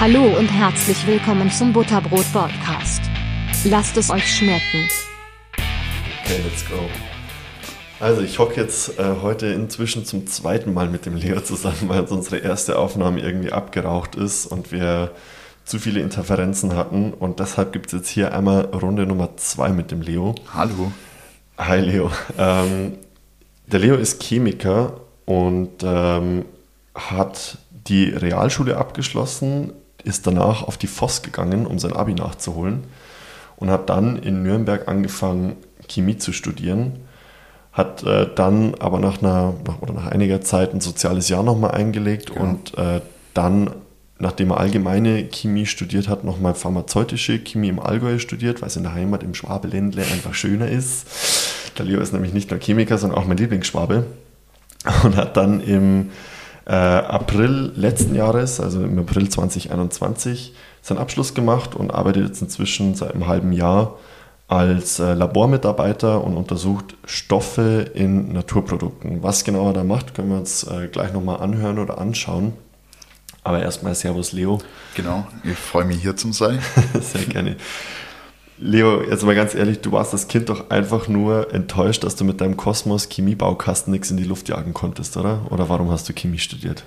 Hallo und herzlich willkommen zum Butterbrot Podcast. Lasst es euch schmecken. Okay, let's go. Also ich hocke jetzt äh, heute inzwischen zum zweiten Mal mit dem Leo zusammen, weil uns unsere erste Aufnahme irgendwie abgeraucht ist und wir zu viele Interferenzen hatten. Und deshalb gibt es jetzt hier einmal Runde Nummer zwei mit dem Leo. Hallo. Hi Leo. Ähm, der Leo ist Chemiker und ähm, hat die Realschule abgeschlossen, ist danach auf die FOS gegangen, um sein Abi nachzuholen und hat dann in Nürnberg angefangen, Chemie zu studieren. Hat äh, dann aber nach einer nach, oder nach einiger Zeit ein soziales Jahr nochmal eingelegt Ja. und äh, dann, nachdem er allgemeine Chemie studiert hat, nochmal pharmazeutische Chemie im Allgäu studiert, weil es in der Heimat im Schwabeländle einfach schöner ist. Der Leo ist nämlich nicht nur Chemiker, sondern auch mein Lieblingsschwabe und hat dann im äh, April letzten Jahres, also im April 2021, seinen Abschluss gemacht und arbeitet jetzt inzwischen seit einem halben Jahr als äh, Labormitarbeiter und untersucht Stoffe in Naturprodukten. Was genau er da macht, können wir uns äh, gleich nochmal anhören oder anschauen. Aber erstmal Servus Leo. Genau, ich freue mich hier zu sein. Sehr gerne. Leo, jetzt mal ganz ehrlich, du warst das Kind doch einfach nur enttäuscht, dass du mit deinem Kosmos Chemiebaukasten nichts in die Luft jagen konntest, oder? Oder warum hast du Chemie studiert?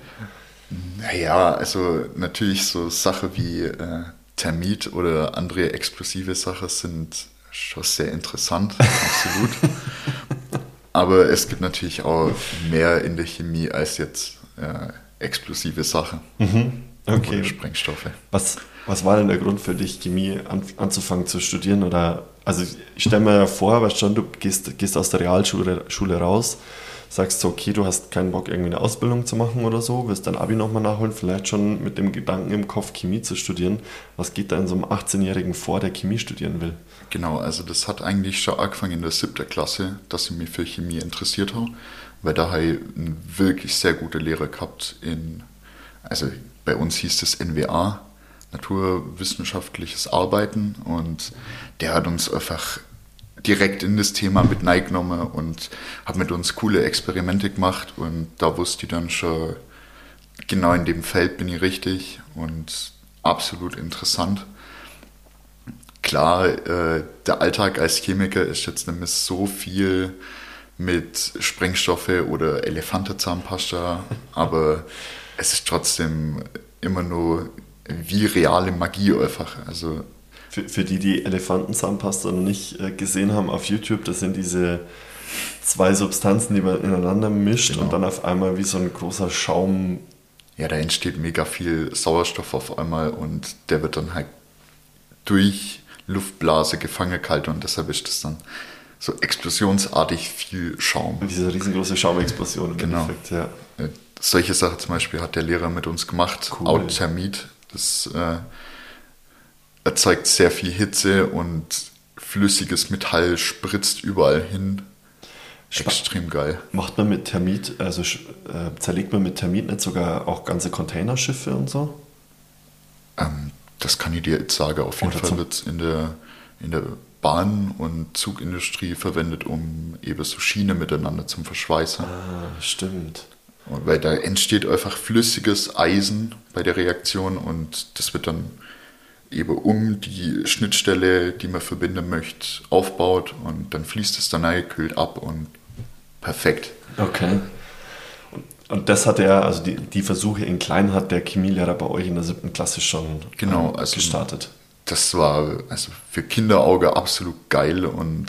Naja, also natürlich so Sachen wie äh, Thermit oder andere explosive Sachen sind schon sehr interessant, absolut. Aber es gibt natürlich auch mehr in der Chemie als jetzt äh, explosive Sachen Okay. oder Sprengstoffe. Was, was war denn der Grund für dich, Chemie an, anzufangen zu studieren? Oder, also ich stelle mir vor, weißt schon, du gehst, gehst aus der Realschule Schule raus, sagst so, okay, du hast keinen Bock, irgendwie eine Ausbildung zu machen oder so, willst dein Abi nochmal nachholen, vielleicht schon mit dem Gedanken im Kopf, Chemie zu studieren. Was geht da in so einem 18-Jährigen vor, der Chemie studieren will? Genau, also das hat eigentlich schon angefangen in der siebten Klasse, dass ich mich für Chemie interessiert habe, weil da habe ich einen wirklich sehr guten Lehrer gehabt in, also bei uns hieß das NWA, Naturwissenschaftliches Arbeiten. Und der hat uns einfach direkt in das Thema mit reingenommen und hat mit uns coole Experimente gemacht. Und da wusste ich dann schon, genau in dem Feld bin ich richtig und absolut interessant. Klar, äh, der Alltag als Chemiker ist jetzt mehr so viel mit Sprengstoffe oder Elefantenzahnpasta, aber es ist trotzdem immer nur wie reale Magie einfach. Also Für, für die, die Elefantenzahnpasta noch nicht äh, gesehen haben auf YouTube, das sind diese zwei Substanzen, die man ineinander mischt Genau. und dann auf einmal wie so ein großer Schaum ja, da entsteht mega viel Sauerstoff auf einmal und der wird dann halt durch Luftblase gefangen kalt und deshalb ist das dann so explosionsartig viel Schaum. Diese riesengroße Schaumexplosion im Genau. Endeffekt, ja. Solche Sachen zum Beispiel hat der Lehrer mit uns gemacht. Cool. Authermit. Das äh, erzeugt sehr viel Hitze und flüssiges Metall spritzt überall hin. Spa- Extrem geil. Macht man mit Thermit, also äh, zerlegt man mit Thermit nicht sogar auch ganze Containerschiffe und so? Ähm, das kann ich dir jetzt sagen. Auf jeden Oder Fall wird es in der, in der Bahn- und Zugindustrie verwendet, um eben so Schiene miteinander zum Verschweißen. Ah, stimmt. Weil da entsteht einfach flüssiges Eisen bei der Reaktion und das wird dann eben um die Schnittstelle, die man verbinden möchte, aufbaut und dann fließt es dann rein, kühlt ab und perfekt. Okay. Und, das hat er, also die, die Versuche in klein hat der Chemielehrer bei euch in der siebten Klasse schon Genau, äh, also- gestartet. Das war also für Kinderauge absolut geil und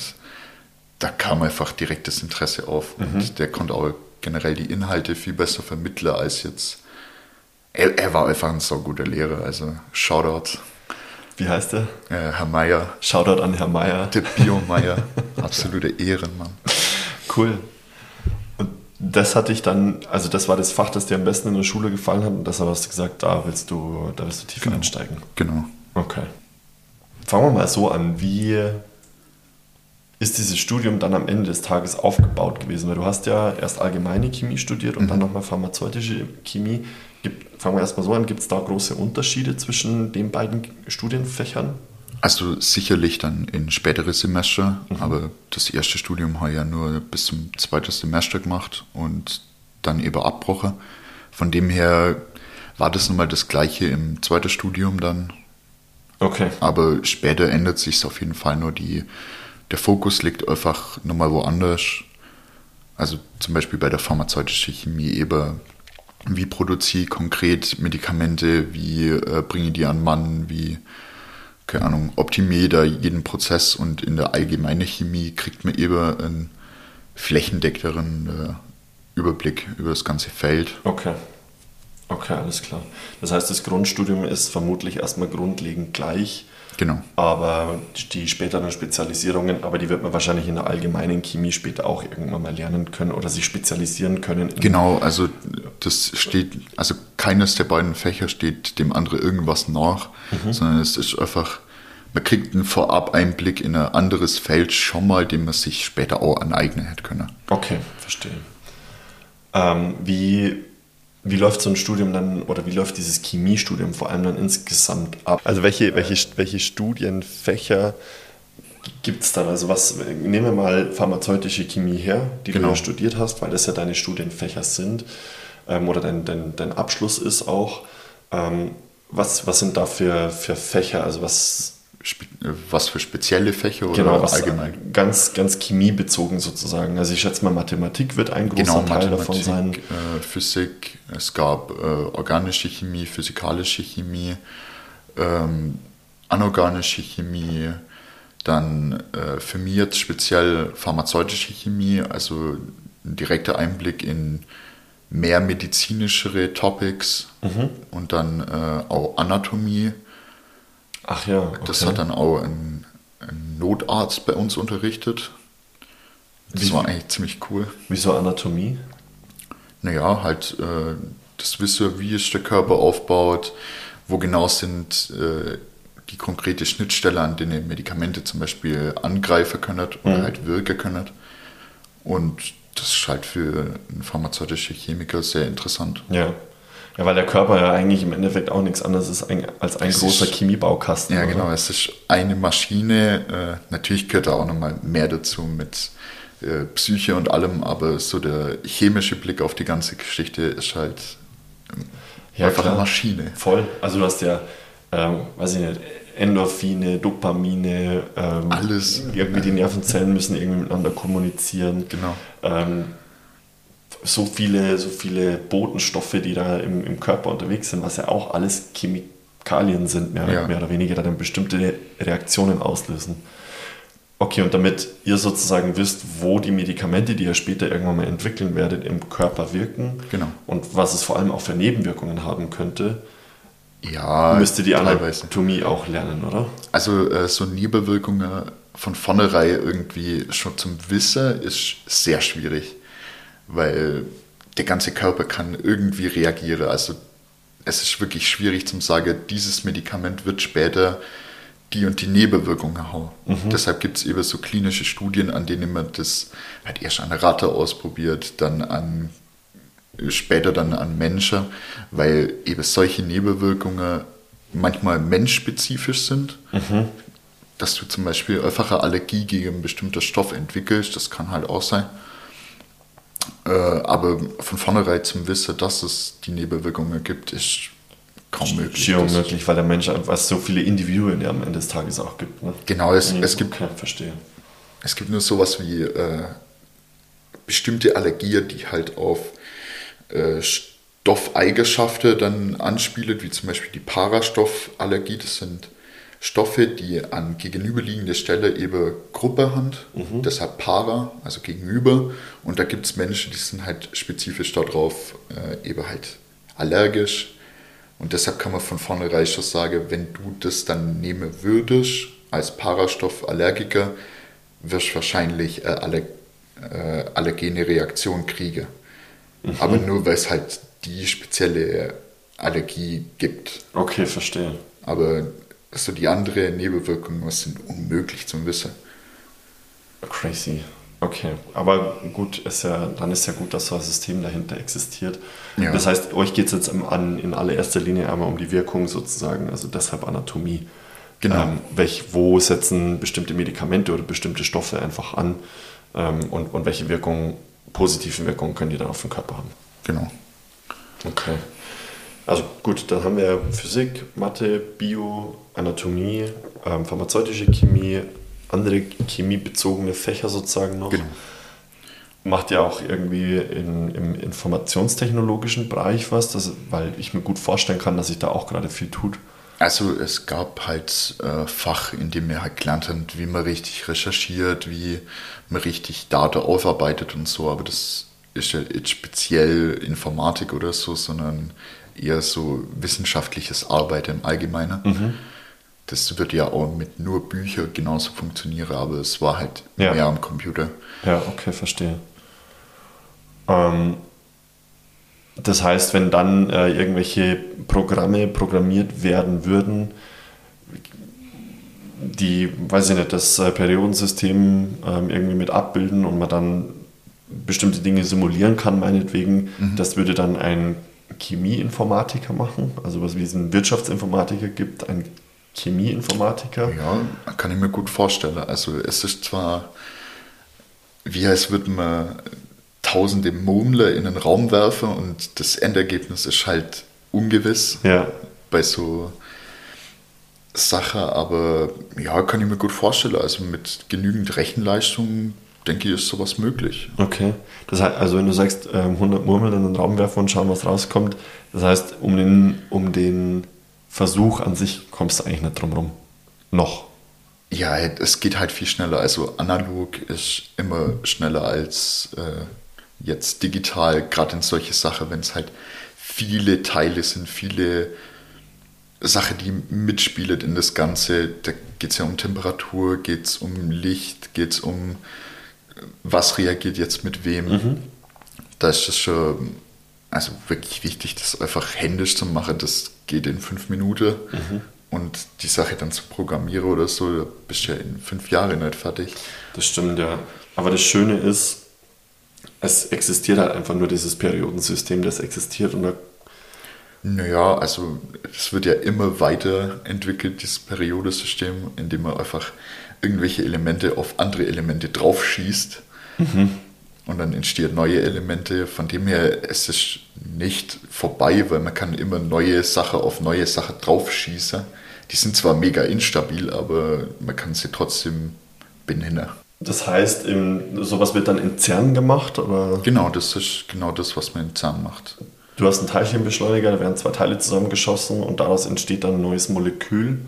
da kam einfach direkt das Interesse auf und der konnte auch generell die Inhalte viel besser vermitteln als jetzt. Er, er war einfach ein so guter Lehrer, also Shoutout, Wie heißt der? äh, Herr Meier. Shoutout an Herr Meier. Der Biomeier, absolute Ehrenmann. Cool. Und das hatte ich dann, also das war das Fach, das dir am besten in der Schule gefallen hat und deshalb hast du gesagt, da willst du, da willst du tiefer einsteigen. Genau. Okay. Fangen wir mal so an. Wie ist dieses Studium dann am Ende des Tages aufgebaut gewesen? Weil du hast ja erst allgemeine Chemie studiert und dann nochmal pharmazeutische Chemie. Gibt, fangen wir erstmal so an, gibt es da große Unterschiede zwischen den beiden Studienfächern? Also sicherlich dann in spätere Semester, aber das erste Studium habe ich ja nur bis zum zweiten Semester gemacht und dann eben abgebrochen. Von dem her war das nochmal das gleiche im zweiten Studium dann. Okay. Aber später ändert sich auf jeden Fall nur die, der Fokus liegt einfach nochmal woanders. Also zum Beispiel bei der pharmazeutischen Chemie eben, wie produziere ich konkret Medikamente, wie äh, bringe ich die an Mann, wie, keine Ahnung, optimiere da jeden Prozess und in der allgemeinen Chemie kriegt man eben einen flächendeckenderen äh, Überblick über das ganze Feld. Okay. Okay, alles klar. Das heißt, das Grundstudium ist vermutlich erstmal grundlegend gleich. Genau. Aber die späteren Spezialisierungen, aber die wird man wahrscheinlich in der allgemeinen Chemie später auch irgendwann mal lernen können oder sich spezialisieren können. Genau, also das steht, also keines der beiden Fächer steht dem anderen irgendwas nach, mhm. sondern es ist einfach, man kriegt einen Vorab-Einblick in ein anderes Feld schon mal, den man sich später auch aneignen hätte können. Okay, verstehe. Ähm, wie wie läuft so ein Studium dann oder wie läuft dieses Chemiestudium vor allem dann insgesamt ab? Also welche, welche, welche Studienfächer gibt es dann? Also was, nehmen wir mal pharmazeutische Chemie her, die genau. du ja studiert hast, weil das ja deine Studienfächer sind ähm, oder dein, dein, dein Abschluss ist auch. Ähm, was, was sind da für, für Fächer? Also was was für spezielle Fächer oder genau, allgemein? Ganz, ganz chemiebezogen sozusagen. Also ich schätze mal, Mathematik wird ein großer genau, Teil davon sein. Äh, Physik, es gab äh, organische Chemie, physikalische Chemie, ähm, anorganische Chemie, dann äh, für mich jetzt speziell pharmazeutische Chemie, also ein direkter Einblick in mehr medizinischere Topics mhm. und dann äh, auch Anatomie Ach ja. Okay. Das hat dann auch ein, ein, Notarzt bei uns unterrichtet. Das Wie? war eigentlich ziemlich cool. Wieso Anatomie? Naja, halt äh, das Wissen, wie ist der Körper aufbaut, wo genau sind äh, die konkrete Schnittstelle, an denen Medikamente zum Beispiel angreifen können oder mhm. halt wirken können. Und das ist halt für einen pharmazeutischen Chemiker sehr interessant. Ja. Ja, weil der Körper ja eigentlich im Endeffekt auch nichts anderes ist als ein es großer ist, Chemiebaukasten. Ja, oder? genau. Es ist eine Maschine. Äh, natürlich gehört da auch nochmal mehr dazu mit äh, Psyche und allem, aber so der chemische Blick auf die ganze Geschichte ist halt ähm, ja, einfach klar. eine Maschine. Voll. Also du hast ja, ähm, weiß ich nicht, Endorphine, Dopamine, ähm, alles. Irgendwie die Nervenzellen müssen irgendwie miteinander kommunizieren. Genau. Ähm, so viele, so viele Botenstoffe, die da im, im Körper unterwegs sind, was ja auch alles Chemikalien sind, mehr, ja. mehr oder weniger, die dann bestimmte Reaktionen auslösen. Okay, und damit ihr sozusagen wisst, wo die Medikamente, die ihr später irgendwann mal entwickeln werdet, im Körper wirken genau. und was es vor allem auch für Nebenwirkungen haben könnte, ja, müsst ihr die teilweise. Anatomie auch lernen, oder? Also äh, so Nebenwirkungen von vornherein irgendwie schon zum Wissen ist sehr schwierig weil der ganze Körper kann irgendwie reagieren. Also es ist wirklich schwierig zu sagen, dieses Medikament wird später die und die Nebenwirkungen haben. Mhm. Deshalb gibt es eben so klinische Studien, an denen man das halt erst an Ratte ausprobiert, dann an später dann an Menschen, weil eben solche Nebenwirkungen manchmal menschspezifisch sind. Mhm. Dass du zum Beispiel einfach eine Allergie gegen einen bestimmten Stoff entwickelst, das kann halt auch sein. Äh, aber von vornherein zum Wissen, dass es die Nebenwirkungen gibt, ist kaum möglich. Schier unmöglich, weil der Mensch einfach so viele Individuen ja am Ende des Tages auch gibt. Ne? Genau, es, es gibt. Okay, verstehe. Es gibt nur sowas wie äh, bestimmte Allergien, die halt auf äh, Stoffeigenschaften dann anspielen, wie zum Beispiel die Parastoffallergie. Das sind Stoffe, die an gegenüberliegender Stelle eben Gruppe haben, mhm. deshalb para, also gegenüber. Und da gibt es Menschen, die sind halt spezifisch darauf äh, eben halt allergisch. Und deshalb kann man von vornherein schon sagen, wenn du das dann nehmen würdest als Parastoffallergiker, wirst du wahrscheinlich äh, alle, äh, allergene Reaktion kriegen. Mhm. Aber nur weil es halt die spezielle Allergie gibt. Okay, verstehe. Aber so die anderen Nebenwirkungen sind unmöglich zu wissen. Crazy. Okay, aber gut, ist ja, dann ist ja gut, dass so ein System dahinter existiert. Ja. Das heißt, euch geht es jetzt an, in allererster Linie einmal um die Wirkung sozusagen, also deshalb Anatomie. Genau. Ähm, welch, wo setzen bestimmte Medikamente oder bestimmte Stoffe einfach an ähm, und, und welche Wirkungen, positive Wirkungen können die dann auf den Körper haben? Genau. Okay. Also gut, dann haben wir Physik, Mathe, Bio, Anatomie, ähm, pharmazeutische Chemie, andere chemiebezogene Fächer sozusagen noch. Genau. Macht ja auch irgendwie in, im informationstechnologischen Bereich was, das, weil ich mir gut vorstellen kann, dass sich da auch gerade viel tut. Also es gab halt äh, Fach, in dem wir halt gelernt haben, wie man richtig recherchiert, wie man richtig Daten aufarbeitet und so, aber das ist ja nicht speziell Informatik oder so, sondern eher so wissenschaftliches Arbeiten im Allgemeinen. Das wird ja auch mit nur Büchern genauso funktionieren, aber es war halt Ja. mehr am Computer. Ja, okay, verstehe. Ähm, das heißt, wenn dann äh, irgendwelche Programme programmiert werden würden, die, weiß ich nicht, das äh, Periodensystem ähm, irgendwie mit abbilden und man dann bestimmte Dinge simulieren kann, meinetwegen, das würde dann ein Chemieinformatiker machen, also was wie es einen Wirtschaftsinformatiker gibt, ein Chemieinformatiker. Ja, kann ich mir gut vorstellen. Also es ist zwar, wie als würde man tausende Murmler in einen Raum werfen und das Endergebnis ist halt ungewiss Ja, bei so Sachen, aber ja, kann ich mir gut vorstellen. Also mit genügend Rechenleistung, denke ich, ist sowas möglich. Okay. Das heißt, also wenn du sagst, ähm, 100 Murmeln in den Raum werfen und schauen, was rauskommt, das heißt, um den, um den Versuch an sich kommst du eigentlich nicht drum rum. Noch. Ja, es geht halt viel schneller. Also analog ist immer schneller als äh, jetzt digital, gerade in solche Sachen, wenn es halt viele Teile sind, viele Sachen, die mitspielen in das Ganze. Da geht es ja um Temperatur, geht es um Licht, geht es um was reagiert jetzt mit wem. Da ist es schon also wirklich wichtig, das einfach händisch zu machen. Das geht in fünf Minuten. Und die Sache dann zu programmieren oder so, da bist du ja in fünf Jahren nicht fertig. Das stimmt, ja. Aber das Schöne ist, es existiert halt einfach nur dieses Periodensystem, das existiert und da Naja, also es wird ja immer weiterentwickelt, dieses Periodensystem, indem man einfach irgendwelche Elemente auf andere Elemente draufschießt und dann entstehen neue Elemente. Von dem her es ist es nicht vorbei, weil man kann immer neue Sachen auf neue Sachen draufschießen. Die sind zwar mega instabil, aber man kann sie trotzdem benennen. Das heißt, im, sowas wird dann in CERN gemacht, oder? Genau, das ist genau das, was man in CERN macht. Du hast einen Teilchenbeschleuniger, da werden zwei Teile zusammengeschossen und daraus entsteht dann ein neues Molekül.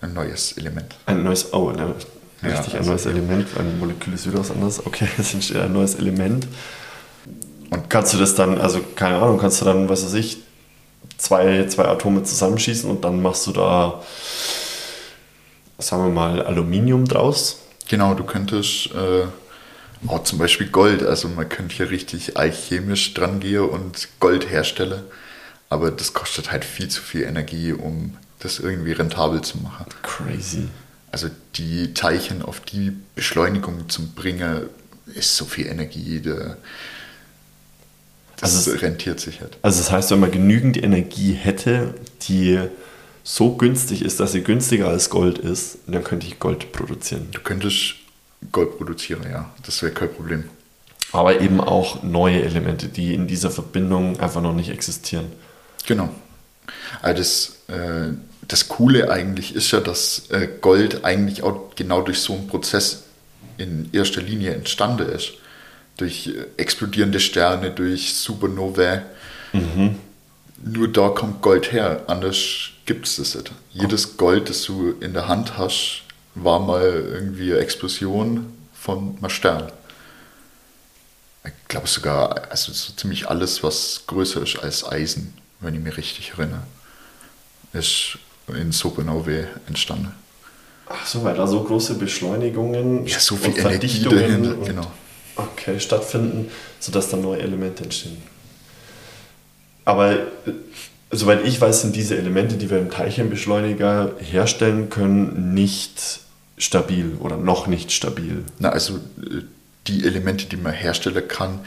Ein neues Element. Ein neues, oh, ne, Ja, richtig, ein also- neues Element. Ein Molekül ist wieder was anderes. Okay, es entsteht ein neues Element. Und kannst du das dann, also keine Ahnung, kannst du dann, was weiß ich, zwei, zwei Atome zusammenschießen und dann machst du da, sagen wir mal, Aluminium draus? Genau, du könntest äh, auch zum Beispiel Gold, also man könnte hier richtig alchemisch dran gehen und Gold herstellen, aber das kostet halt viel zu viel Energie, um das irgendwie rentabel zu machen. Crazy. Also die Teilchen auf die Beschleunigung zu bringen, ist so viel Energie, da, das Also es- rentiert sich halt. Also das heißt, wenn man genügend Energie hätte, die so günstig ist, dass sie günstiger als Gold ist, dann könnte ich Gold produzieren. Du könntest Gold produzieren, ja, das wäre kein Problem. Aber eben auch neue Elemente, die in dieser Verbindung einfach noch nicht existieren. Genau. Also das, äh, das Coole eigentlich ist ja, dass äh, Gold eigentlich auch genau durch so einen Prozess in erster Linie entstanden ist. Durch äh, explodierende Sterne, durch Supernovae. Nur da kommt Gold her, anders gibt es das nicht. Jedes Gold, das du in der Hand hast, war mal irgendwie eine Explosion von einem Stern. Ich glaube sogar, also so ziemlich alles, was größer ist als Eisen, wenn ich mich richtig erinnere, ist in Supernovae entstanden. Ach so, weil da so große Beschleunigungen Ja, so viel und Energie Verdichtungen dahinter, und- genau. Okay, stattfinden, sodass dann neue Elemente entstehen. Aber äh, soweit ich weiß, sind diese Elemente, die wir im Teilchenbeschleuniger herstellen können, nicht stabil oder noch nicht stabil. Na, also äh, die Elemente, die man herstellen kann,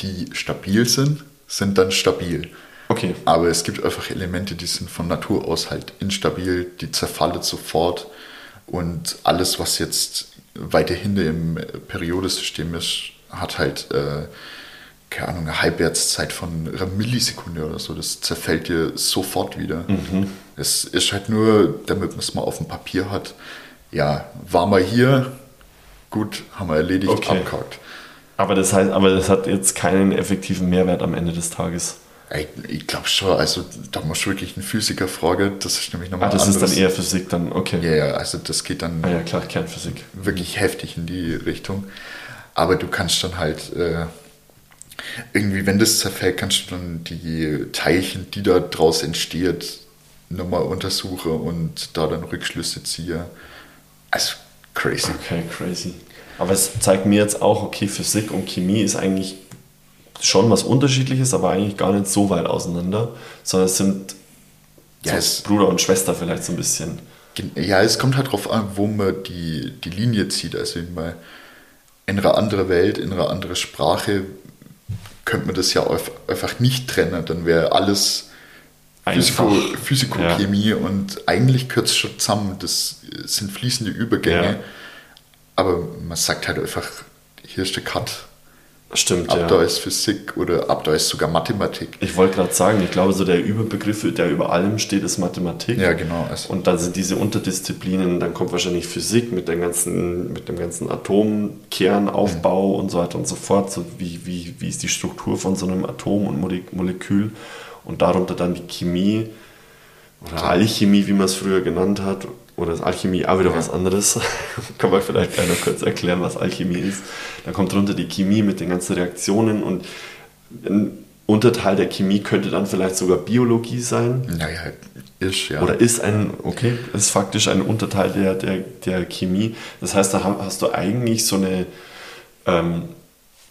die stabil sind, sind dann stabil. Okay. Aber es gibt einfach Elemente, die sind von Natur aus halt instabil, die zerfallen sofort. Und alles, was jetzt weiter hinten im Periodensystem ist, hat halt äh, keine Ahnung, eine Halbwertszeit von einer Millisekunde oder so. Das zerfällt dir sofort wieder. Mhm. Es ist halt nur, damit man es mal auf dem Papier hat. Ja, war mal hier, gut, haben wir erledigt, Okay. abgehakt. Aber das heißt, aber das hat jetzt keinen effektiven Mehrwert am Ende des Tages. Ich, glaube schon, also da muss wirklich einen Physiker fragen, das ist nämlich nochmal Ah, das ist dann anderes. eher Physik dann, okay. Ja, ja, also das geht dann Ah ja, klar, Kernphysik. wirklich heftig in die Richtung. Aber du kannst dann halt äh, irgendwie, wenn das zerfällt, kannst du dann die Teilchen, die da draus entsteht, nochmal untersuchen und da dann Rückschlüsse ziehen. Also crazy. Okay, crazy. Aber es zeigt mir jetzt auch, okay, Physik und Chemie ist eigentlich schon was Unterschiedliches, aber eigentlich gar nicht so weit auseinander, sondern es sind Ja, so es- Bruder und Schwester vielleicht so ein bisschen. Ja, es kommt halt drauf an, wo man die, die Linie zieht. Also in, mal in einer anderen Welt, in einer anderen Sprache könnte man das ja einfach nicht trennen. Dann wäre alles Physiko. Physikochemie und eigentlich gehört es schon zusammen. Das sind fließende Übergänge. Ja. Aber man sagt halt einfach, hier ist der Cut. Stimmt, Ab ja. da ist Physik oder ab da ist sogar Mathematik. Ich wollte gerade sagen, ich glaube, so der Überbegriff, der über allem steht, ist Mathematik. Ja, genau. Also, Und dann sind diese Unterdisziplinen, dann kommt wahrscheinlich Physik mit, den ganzen, mit dem ganzen Atomkernaufbau und so weiter und so fort. So wie, wie, wie ist die Struktur von so einem Atom und Mole- Molekül? Und darunter dann die Chemie oder Alchemie, wie man es früher genannt hat. Oder ist Alchemie auch wieder was anderes? Kann man vielleicht gleich noch kurz erklären, was Alchemie ist. Dann kommt drunter die Chemie mit den ganzen Reaktionen und ein Unterteil der Chemie könnte dann vielleicht sogar Biologie sein. naja, ist ja. Oder ist ein, okay, ist faktisch ein Unterteil der, der, der Chemie. Das heißt, da ha- hast du eigentlich so eine, ähm,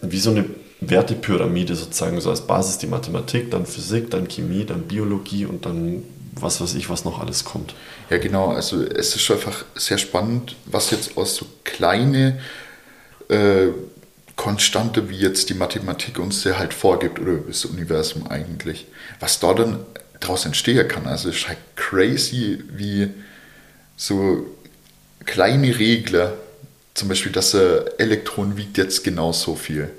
wie so eine Wertepyramide sozusagen, so als Basis die Mathematik, dann Physik, dann Chemie, dann Biologie und dann was weiß ich, was noch alles kommt. Ja, genau. Also es ist einfach sehr spannend, was jetzt aus so kleine äh, Konstante wie jetzt die Mathematik uns ja halt vorgibt oder das Universum eigentlich, was da dann daraus entstehen kann. Also es ist halt crazy, wie so kleine Regler, zum Beispiel, dass ein Elektron wiegt jetzt genau so viel,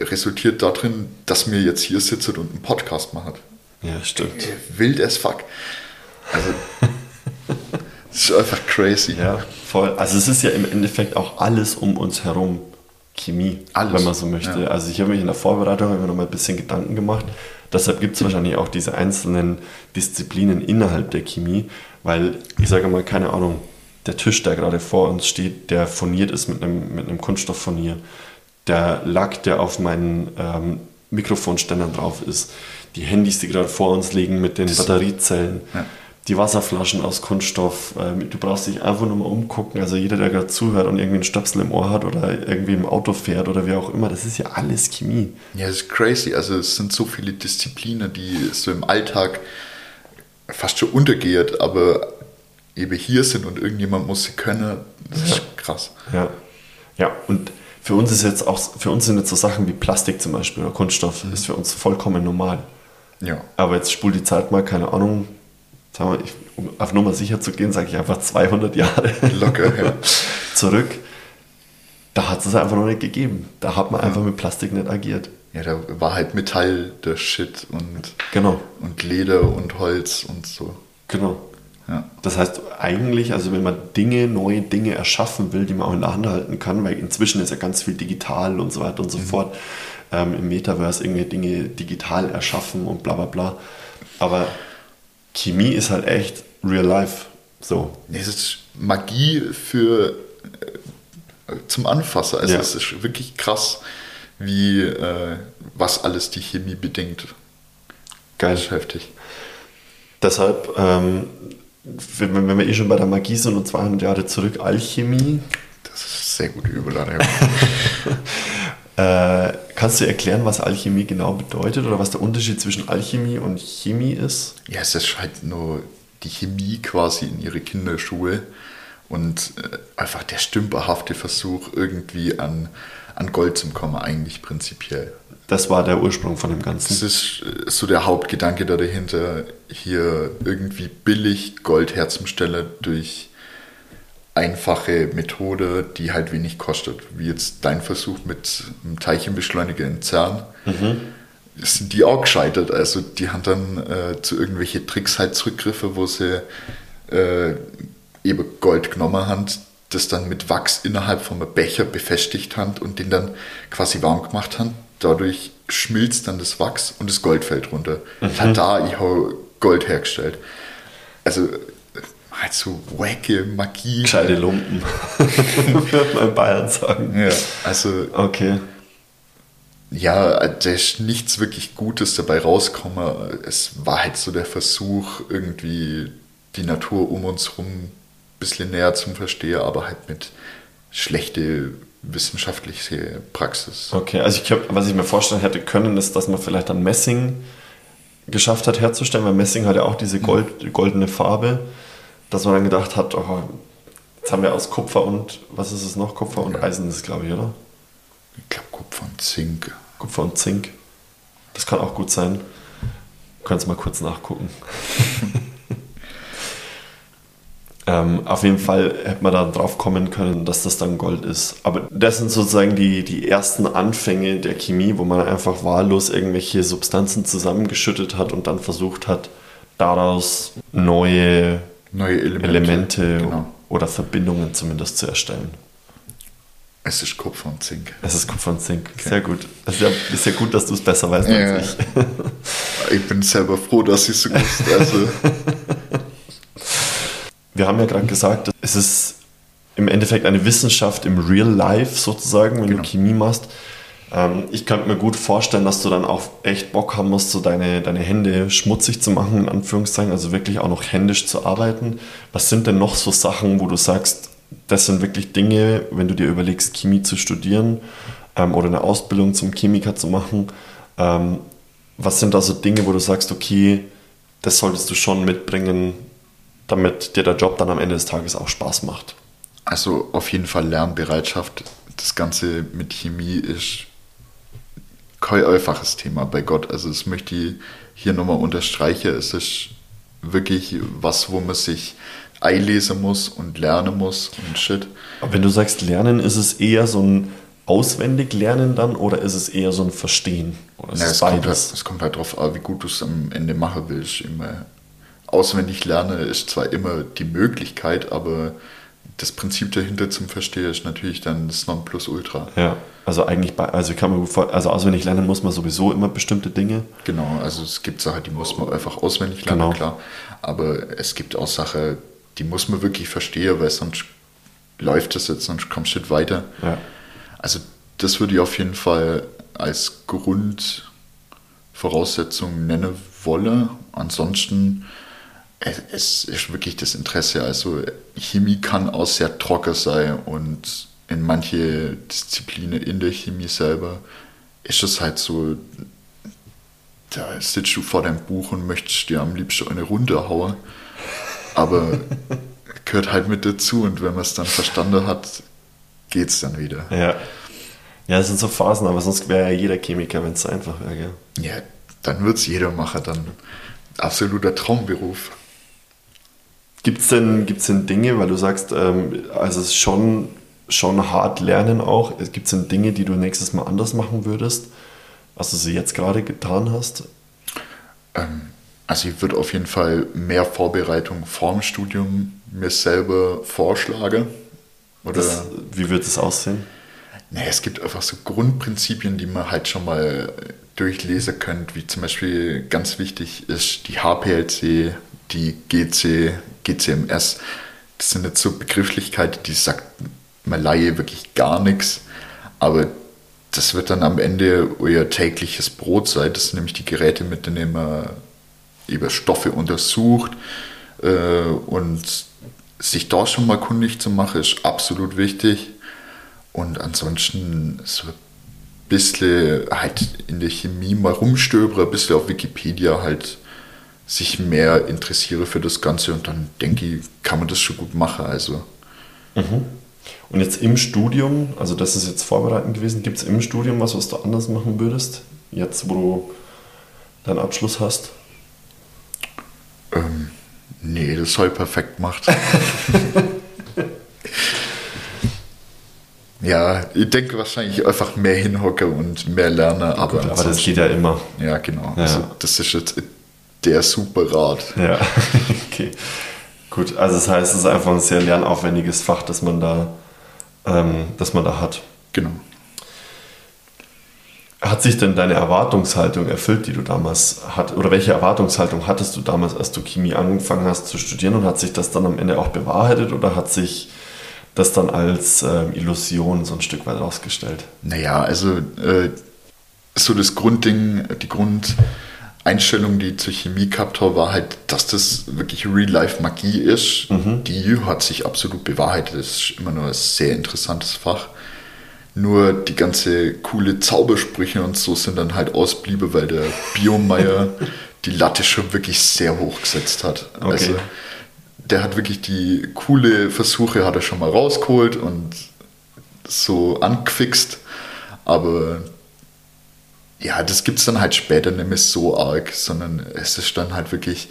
resultiert darin, dass wir jetzt hier sitzen und einen Podcast machen. Ja, stimmt. Wild as fuck. Also, das ist einfach crazy. Ja, voll. Also es ist ja im Endeffekt auch alles um uns herum Chemie, Alles, wenn man so möchte. ja. Also ich habe mich in der Vorbereitung immer noch mal ein bisschen Gedanken gemacht. Deshalb gibt es wahrscheinlich auch diese einzelnen Disziplinen innerhalb der Chemie, weil ich sage mal, keine Ahnung, der Tisch, der gerade vor uns steht, der furniert ist mit einem, mit einem Kunststofffurnier. Der Lack, der auf meinen ähm, Mikrofonständern drauf ist. Die Handys, die gerade vor uns liegen mit den Batteriezellen Ja. die Wasserflaschen aus Kunststoff. ähm, Du brauchst dich einfach nur mal umgucken. Also jeder, der gerade zuhört und irgendwie einen Stöpsel im Ohr hat oder irgendwie im Auto fährt oder wie auch immer, das ist ja alles Chemie. Ja, das ist crazy. Also es sind so viele Disziplinen, die so im Alltag fast schon untergeht, aber eben hier sind und irgendjemand muss sie können. Das ist krass. Ja. Ja, und für uns ist jetzt auch, für uns sind jetzt so Sachen wie Plastik zum Beispiel oder Kunststoff, ist für uns vollkommen normal. Ja. Aber jetzt spul die Zeit mal, keine Ahnung, sagen wir, ich, um auf Nummer sicher zu gehen, sage ich einfach 200 Jahre Locker, ja. zurück. Da hat es einfach noch nicht gegeben. Da hat man einfach mit Plastik nicht agiert. Ja, da war halt Metall der Shit und, Genau, und Leder und Holz und so. genau. Ja. Das heißt eigentlich, also wenn man Dinge, neue Dinge erschaffen will, die man auch in der Hand halten kann, weil inzwischen ist ja ganz viel digital und so weiter und so fort, ähm, im Metaverse irgendwelche Dinge digital erschaffen und bla bla bla. Aber Chemie ist halt echt real life. So. Nee, Es ist Magie für äh, zum Anfassen. Also Ja. es ist wirklich krass, wie äh, was alles die Chemie bedingt. Geil. Das ist heftig. Deshalb, ähm, wenn, wenn wir eh schon bei der Magie sind und 200 Jahre zurück, Alchemie, Das ist sehr gute Überladung. äh, kannst du erklären, was Alchemie genau bedeutet oder was der Unterschied zwischen Alchemie und Chemie ist? ja, es ist halt nur die Chemie quasi in ihre Kinderschuhe und äh, einfach der stümperhafte Versuch, irgendwie an, an Gold zu kommen, eigentlich prinzipiell. Das war der Ursprung von dem Das Ganzen. ist äh, so der Hauptgedanke da dahinter, hier irgendwie billig Gold herzustellen durch einfache Methode, die halt wenig kostet. Wie jetzt dein Versuch mit einem Teilchenbeschleuniger in CERN. Mhm. Sind die auch gescheitert. Also die haben dann äh, zu irgendwelche Tricks halt zurückgriffe, wo sie äh, eben Gold genommen haben, das dann mit Wachs innerhalb von einem Becher befestigt haben und den dann quasi warm gemacht haben. Dadurch schmilzt dann das Wachs und das Gold fällt runter. Mhm. Tada, ich habe Gold hergestellt. Also halt so wacke Magie. Gescheite Lumpen, würde man in Bayern sagen. Ja, also Okay. ja, da ist nichts wirklich Gutes dabei rausgekommen. Es war halt so der Versuch, irgendwie die Natur um uns herum ein bisschen näher zu verstehen, aber halt mit schlechte wissenschaftliche Praxis. Okay, also ich glaub, was ich mir vorstellen hätte können, ist, dass man vielleicht dann Messing geschafft hat herzustellen, weil Messing hat ja auch diese Gold, goldene Farbe, dass man dann gedacht hat, oh, jetzt haben wir aus Kupfer und, was ist es noch? Kupfer und Ja. Eisen ist es, glaube ich, oder? Ich glaube Kupfer und Zink. Kupfer und Zink. Das kann auch gut sein. Könnt mal kurz nachgucken. ähm, auf jeden Fall hätte man dann drauf kommen können, dass das dann Gold ist. Aber das sind sozusagen die, die ersten Anfänge der Chemie, wo man einfach wahllos irgendwelche Substanzen zusammengeschüttet hat und dann versucht hat, daraus neue Neue Elemente. Elemente Genau. oder Verbindungen zumindest zu erstellen. Es ist Kupfer und Zink. Es ist Kupfer und Zink. Sehr gut. Es ist ja, ist ja gut, dass du es besser weißt Ja. als ich. Ich bin selber froh, dass ich es so wusste. Also, Wir haben ja gerade gesagt, es ist im Endeffekt eine Wissenschaft im Real Life sozusagen, wenn Genau. du Chemie machst. Ähm, ich könnte mir gut vorstellen, dass du dann auch echt Bock haben musst, so deine, deine Hände schmutzig zu machen, in Anführungszeichen, also wirklich auch noch händisch zu arbeiten. Was sind denn noch so Sachen, wo du sagst, das sind wirklich Dinge, wenn du dir überlegst, Chemie zu studieren ähm, oder eine Ausbildung zum Chemiker zu machen, ähm, was sind da so Dinge, wo du sagst, okay, das solltest du schon mitbringen, damit dir der Job dann am Ende des Tages auch Spaß macht. also auf jeden Fall Lernbereitschaft. Das Ganze mit Chemie ist kein einfaches Thema bei Gott. Also das möchte ich hier nochmal unterstreichen. Es ist wirklich was, wo man sich einlesen muss und lernen muss und shit. Aber wenn du sagst Lernen, ist es eher so ein auswendig Lernen dann oder ist es eher so ein Verstehen? Oder ist Ja, es es, kommt halt, es kommt halt drauf an, wie gut du es am Ende machen willst. Immer auswendig lernen ist zwar immer die Möglichkeit, aber das Prinzip dahinter zum Verstehen ist natürlich dann das Nonplusultra. Ja, also eigentlich bei, also kann gut vor, also auswendig lernen muss man sowieso immer bestimmte Dinge. Genau, also es gibt Sachen, die muss man einfach auswendig lernen, Genau. klar. Aber es gibt auch Sachen, die muss man wirklich verstehen, weil sonst läuft es jetzt, sonst kommst du nicht weiter. Ja. Also das würde ich auf jeden Fall als Grundvoraussetzung nennen wollen. Ansonsten es, es ist wirklich das Interesse. Also Chemie kann auch sehr trocken sein und in manche Disziplinen in der Chemie selber ist es halt so, da sitzt du vor deinem Buch und möchtest dir am liebsten eine Runde hauen. Aber gehört halt mit dazu und wenn man es dann verstanden hat, geht's dann wieder. Ja. Ja, es sind so Phasen, aber sonst wäre ja jeder Chemiker, wenn es einfach wäre, gell? Ja, dann wird's jeder machen, dann absoluter Traumberuf. Gibt es denn, gibt's denn Dinge, weil du sagst, ähm, also es ist schon, schon hart lernen auch, gibt es denn Dinge, die du nächstes Mal anders machen würdest, was du sie jetzt gerade getan hast? Ähm, also ich würde auf jeden Fall mehr Vorbereitung vorm Studium mir selber vorschlagen. Oder Das, wie wird es aussehen? Nee, es gibt einfach so Grundprinzipien, die man halt schon mal durchlesen könnte, wie zum Beispiel ganz wichtig ist die HPLC, die GC, GCMS. Das sind jetzt so Begrifflichkeiten, die sagt man Laie wirklich gar nichts, aber das wird dann am Ende euer tägliches Brot sein. Das sind nämlich die Geräte, mit denen man eben Stoffe untersucht äh, und sich da schon mal kundig zu machen, ist absolut wichtig. Und ansonsten so ein bisschen halt in der Chemie mal rumstöbere, ein bisschen auf Wikipedia halt sich mehr interessiere für das Ganze und dann denke ich, kann man das schon gut machen. Also Und jetzt im Studium, also das ist jetzt vorbereitend gewesen, gibt es im Studium was, was du anders machen würdest? Jetzt, wo du deinen Abschluss hast? ähm, nee, das soll perfekt gemacht. Ja, ich denke wahrscheinlich einfach mehr hinhocke und mehr lerne. Aber, Gut, aber das geht ja immer. Ja, genau. Ja. Also das ist jetzt der super Rat. Ja, okay. Gut, also das heißt, es ist einfach ein sehr lernaufwendiges Fach, das man da, ähm, das man da hat. Genau. Hat sich denn deine Erwartungshaltung erfüllt, die du damals hattest? Oder welche Erwartungshaltung hattest du damals, als du Chemie angefangen hast zu studieren? Und hat sich das dann am Ende auch bewahrheitet oder hat sich das dann als ähm, Illusion so ein Stück weit rausgestellt? Naja, also äh, so das Grundding, die Grundeinstellung, die ich zur Chemie gehabt habe, war halt, dass das wirklich Real-Life-Magie ist. Die hat sich absolut bewahrheitet. Das ist immer nur ein sehr interessantes Fach. Nur die ganze coole Zaubersprüche und so sind dann halt ausbliebe, weil der Biomeier die Latte schon wirklich sehr hoch gesetzt hat. Okay. Also der hat wirklich die coole Versuche hat er schon mal rausgeholt und so angefixt. Aber ja, das gibt es dann halt später nicht mehr so arg, sondern es ist dann halt wirklich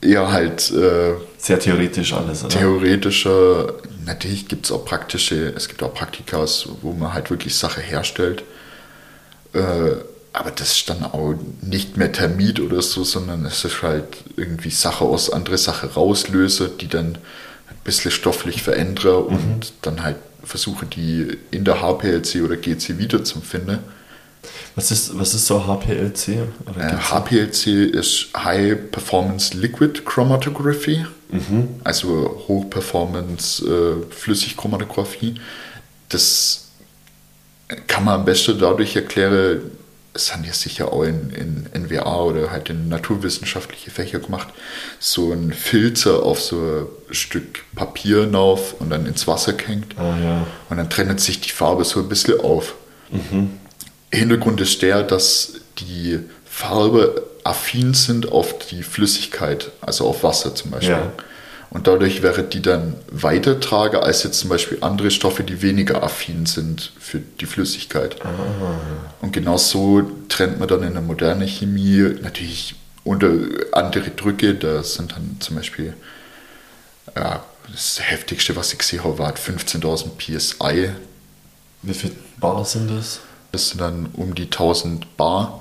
eher halt äh, Sehr theoretisch alles, oder? theoretischer. Natürlich gibt es auch praktische, es gibt auch Praktikas, wo man halt wirklich Sache herstellt. Äh, aber das ist dann auch nicht mehr Termit oder so, sondern es ist halt irgendwie Sache aus andere Sache rauslöse, die dann ein bisschen stofflich verändere und dann halt versuche, die in der HPLC oder GC wieder zu finden. Was ist, was ist so HPLC? Äh, HPLC ist High Performance Liquid Chromatography, also Hoch Performance äh, Flüssigchromatographie. Das kann man am besten dadurch erklären, es haben ja sicher auch in, in NWA oder halt in naturwissenschaftliche Fächer gemacht, so ein Filter auf so ein Stück Papier rauf und dann ins Wasser hängt. Ah, ja. Und dann trennt sich die Farbe so ein bisschen auf. Hintergrund ist der, dass die Farbe affin sind auf die Flüssigkeit, also auf Wasser zum Beispiel. Ja. Und dadurch wäre die dann Weitertrager als jetzt zum Beispiel andere Stoffe, die weniger affin sind für die Flüssigkeit. Und genau so trennt man dann in der modernen Chemie natürlich unter andere Drücke. Da sind dann zum Beispiel, ja, das heftigste, was ich gesehen habe, war 15.000 PSI. Wie viel Bar sind das? Das sind dann um die 1000 Bar.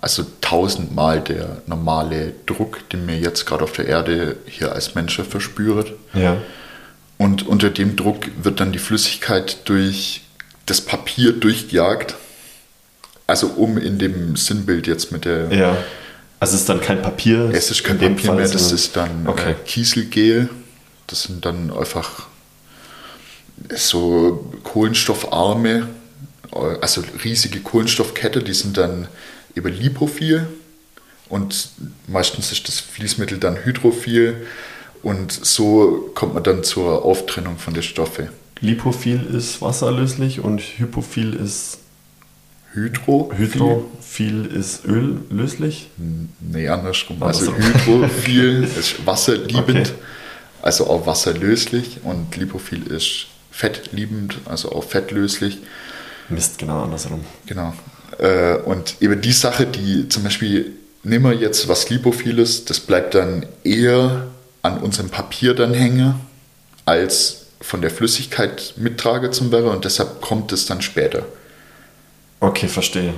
Also 1000 Mal der normale Druck, den wir jetzt gerade auf der Erde hier als Menschen verspüren. Ja. Und unter dem Druck wird dann die Flüssigkeit durch das Papier durchgejagt. Also um in dem Sinnbild jetzt mit der... Ja. Also es ist dann kein Papier. Es ist kein Papier Fall, mehr, das ist dann Okay. äh, Kieselgel. Das sind dann einfach so kohlenstoffarme, äh, also riesige Kohlenstoffkette, die sind dann über lipophil und meistens ist das Fließmittel dann hydrophil und so kommt man dann zur Auftrennung von den Stoffen. Lipophil ist wasserlöslich und Hypophil ist Hydro, Hydrophil ist öllöslich. Nee, andersrum. Also so. hydrophil ist wasserliebend, Okay. also auch wasserlöslich und lipophil ist fettliebend, also auch fettlöslich. Mist, genau andersrum. Genau. Äh, Und eben die Sache, die zum Beispiel, nehmen wir jetzt was Lipophiles, das bleibt dann eher an unserem Papier dann hängen, als von der Flüssigkeit mittrage zum Wäre und deshalb kommt es dann später. Okay, verstehe.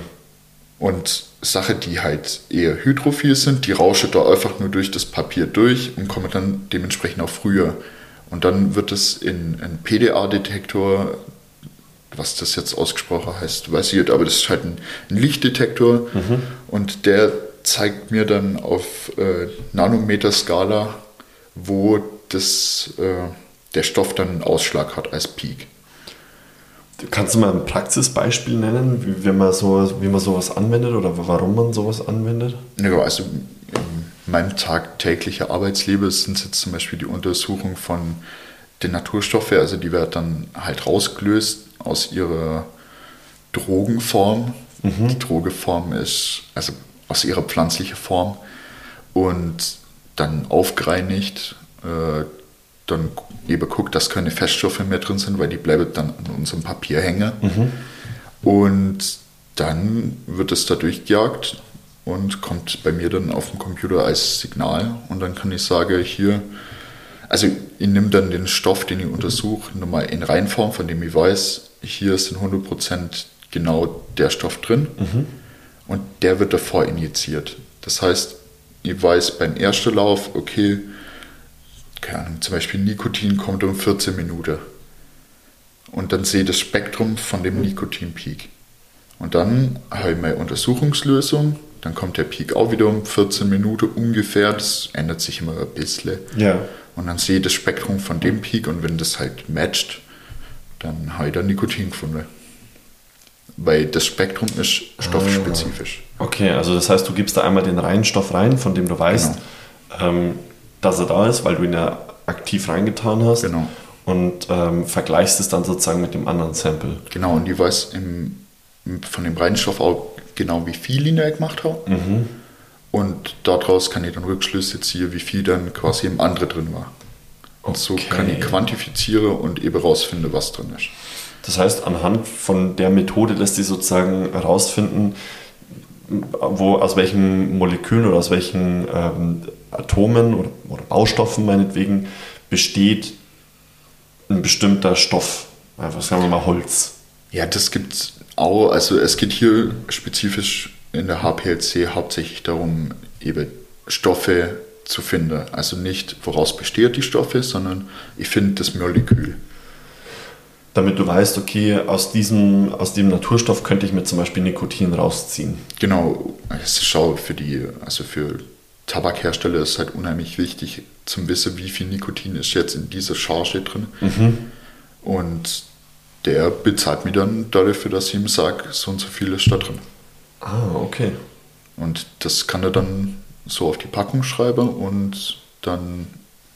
Und Sachen, die halt eher hydrophil sind, die rauschen da einfach nur durch das Papier durch und kommen dann dementsprechend auch früher. Und dann wird es in einen PDA-Detektor, was das jetzt ausgesprochen heißt, weiß ich nicht, aber das ist halt ein, Lichtdetektor und der zeigt mir dann auf äh, Nanometer-Skala, wo das, äh, der Stoff dann einen Ausschlag hat als Peak. Kannst du mal ein Praxisbeispiel nennen, wie, wie, man, so, wie man sowas anwendet oder warum man sowas anwendet? Ja, also in meinem tagtäglichen Arbeitsleben sind es jetzt zum Beispiel die Untersuchung von den Naturstoffen, also die werden dann halt rausgelöst aus ihrer Drogenform. Die Drogeform ist, also aus ihrer pflanzlichen Form und dann aufgereinigt, äh, dann eben guckt, dass keine Feststoffe mehr drin sind, weil die bleiben dann an unserem Papier hängen. Und dann wird es da durchgejagt und kommt bei mir dann auf dem Computer als Signal und dann kann ich sagen, hier, also ich nehme dann den Stoff, den ich untersuche, nochmal in Reinform, von dem ich weiß, hier sind 100% genau der Stoff drin und der wird davor injiziert. Das heißt, ich weiß beim ersten Lauf, okay, keine Ahnung, zum Beispiel Nikotin kommt um 14 Minuten. Und dann sehe ich das Spektrum von dem Nikotinpeak. Und dann habe ich meine Untersuchungslösung, dann kommt der Peak auch wieder um 14 Minuten ungefähr, das ändert sich immer ein bisschen. Ja. Und dann sehe ich das Spektrum von dem Peak und wenn das halt matcht, dann habe ich da Nikotin gefunden. Weil das Spektrum ist stoffspezifisch. Okay, also das heißt, du gibst da einmal den reinen Stoff rein, von dem du weißt, ähm, dass er da ist, weil du ihn ja aktiv reingetan hast. Genau. Und ähm, vergleichst es dann sozusagen mit dem anderen Sample. Genau, und ich weiß im, von dem Reinstoff auch genau, wie viel ich da gemacht habe. Und daraus kann ich dann Rückschlüsse ziehen, wie viel dann quasi im anderen drin war. Und so Okay. kann ich quantifizieren und eben rausfinden, was drin ist. Das heißt, anhand von der Methode lässt sich sozusagen herausfinden, wo, aus welchen Molekülen oder aus welchen ähm, Atomen oder, oder Baustoffen meinetwegen besteht ein bestimmter Stoff. Einfach sagen wir mal Holz. Ja, das gibt's auch. Also es geht hier spezifisch in der HPLC hauptsächlich darum, eben Stoffe zu finden. Also nicht, woraus besteht die Stoffe, sondern ich finde das Molekül. Damit du weißt, okay, aus diesem, aus dem Naturstoff könnte ich mir zum Beispiel Nikotin rausziehen. Genau, es ist auch für die, also für Tabakhersteller ist halt unheimlich wichtig zum Wissen, wie viel Nikotin ist jetzt in dieser Charge drin. Und der bezahlt mir dann dafür, dass ich ihm sage, so und so viel ist da drin. Ah, okay. Und das kann er dann so auf die Packung schreiben und dann,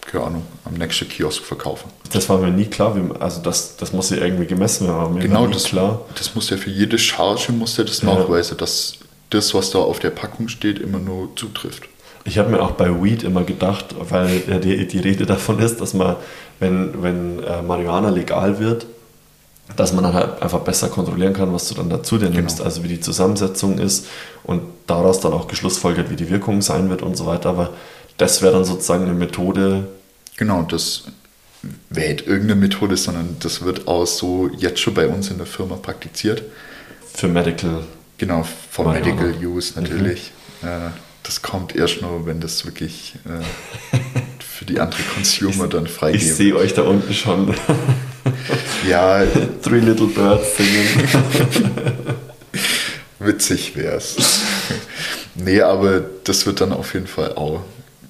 keine Ahnung, am nächsten Kiosk verkaufen. Das war mir nie klar. Wie, also das, das muss ja irgendwie gemessen werden. Mir Genau, das, klar. das muss ja für jede Charge muss er das Ja. nachweisen, dass das, was da auf der Packung steht, immer nur zutrifft. Ich habe mir auch bei Weed immer gedacht, weil ja die, die Rede davon ist, dass man, wenn, wenn äh, Marihuana legal wird, dass man dann halt einfach besser kontrollieren kann, was du dann dazu dir nimmst, Genau. also wie die Zusammensetzung ist und daraus dann auch geschlussfolgert, wie die Wirkung sein wird und so weiter. Aber das wäre dann sozusagen eine Methode, Genau, das wäre nicht irgendeine Methode, sondern das wird auch so jetzt schon bei uns in der Firma praktiziert. für Medical. Genau, for Marihuana. Medical Use natürlich. Äh, das kommt erst nur, wenn das wirklich äh, für die andere Consumer dann Ich freigegeben sehe euch da unten schon Ja, Three Little Birds singen. witzig wär's. nee, aber das wird dann auf jeden Fall auch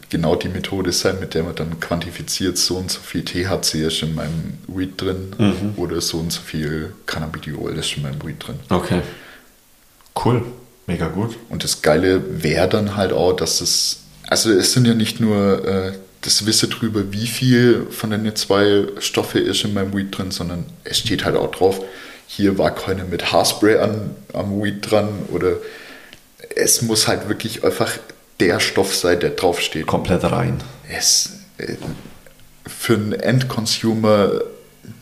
genau die Methode sein, mit der man dann quantifiziert, so und so viel THC ist in meinem Weed drin oder so und so viel Cannabidiol ist in meinem Weed drin. Okay. Cool. Mega gut. Und das Geile wäre dann halt auch, dass es, also es sind ja nicht nur äh, das Wissen drüber, wie viel von den zwei Stoffe ist in meinem Weed drin, sondern es steht halt auch drauf, hier war keine mit Haarspray an, am Weed dran oder es muss halt wirklich einfach der Stoff sein, der draufsteht. Komplett rein. Es, äh, für einen Endconsumer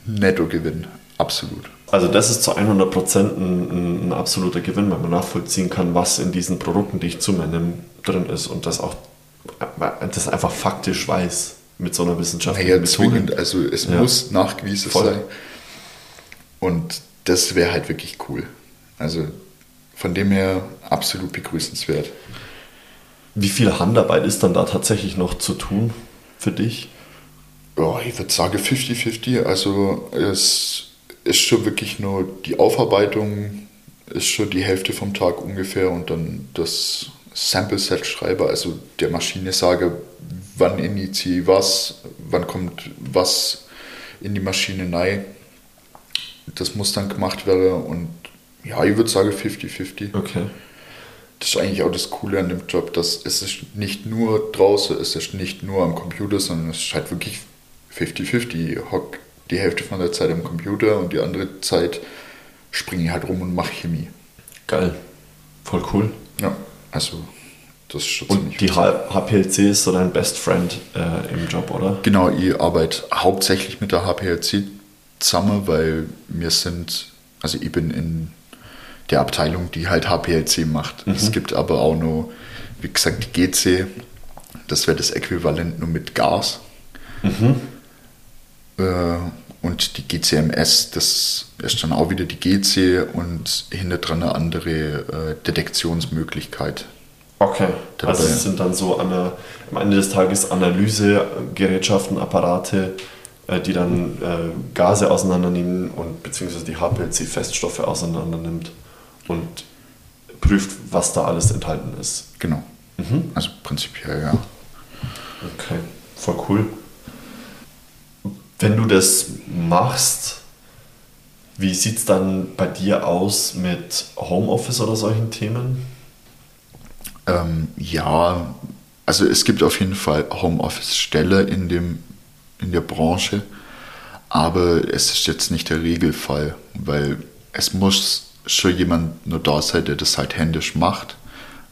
Nettogewinn, absolut. Also das ist zu 100% ein, ein, ein absoluter Gewinn, weil man nachvollziehen kann, was in diesen Produkten, die ich zu mir nehme, drin ist und das auch das einfach faktisch weiß mit so einer wissenschaftlichen Naja, Methode. zwingend, also es Ja. muss nachgewiesen Voll. sein. Und das wäre halt wirklich cool. Also von dem her absolut begrüßenswert. Wie viel Handarbeit ist dann da tatsächlich noch zu tun für dich? Ja, ich würde sagen 50-50. Also es ist schon wirklich nur die Aufarbeitung, ist schon die Hälfte vom Tag ungefähr und dann das Sample-Set schreibe, also der Maschine sage, wann initiiere ich was, wann kommt was in die Maschine rein. Das muss dann gemacht werden und ja, ich würde sagen 50-50. Okay. Das ist eigentlich auch das Coole an dem Job, dass es ist nicht nur draußen, es ist nicht nur am Computer, sondern es ist halt wirklich 50-50. Ich hock die Hälfte von der Zeit am Computer und die andere Zeit springe ich halt rum und mache Chemie. Geil. Voll cool. Ja, also das ist schon Und die HPLC ist so dein Best Friend äh, im Job, oder? Genau, ich arbeite hauptsächlich mit der HPLC zusammen, weil wir sind, also ich bin in der Abteilung, die halt HPLC macht. Es gibt aber auch noch, wie gesagt, die GC, das wäre das Äquivalent nur mit Gas. Äh, und die GCMS, das ist dann auch wieder die GC und hinter dran eine andere äh, Detektionsmöglichkeit. Okay. Dabei. Also es sind dann so an am Ende des Tages Analysegerätschaften, Apparate, äh, die dann äh, Gase auseinandernehmen und beziehungsweise die HPLC-Feststoffe auseinandernimmt und prüft, was da alles enthalten ist. Genau. Also prinzipiell, ja. Okay, voll cool. Wenn du das machst, wie sieht es dann bei dir aus mit Homeoffice oder solchen Themen? Ähm, ja, also es gibt auf jeden Fall Homeoffice-Stelle in, in der Branche, aber es ist jetzt nicht der Regelfall, weil es muss schon jemand nur da sein, der das halt händisch macht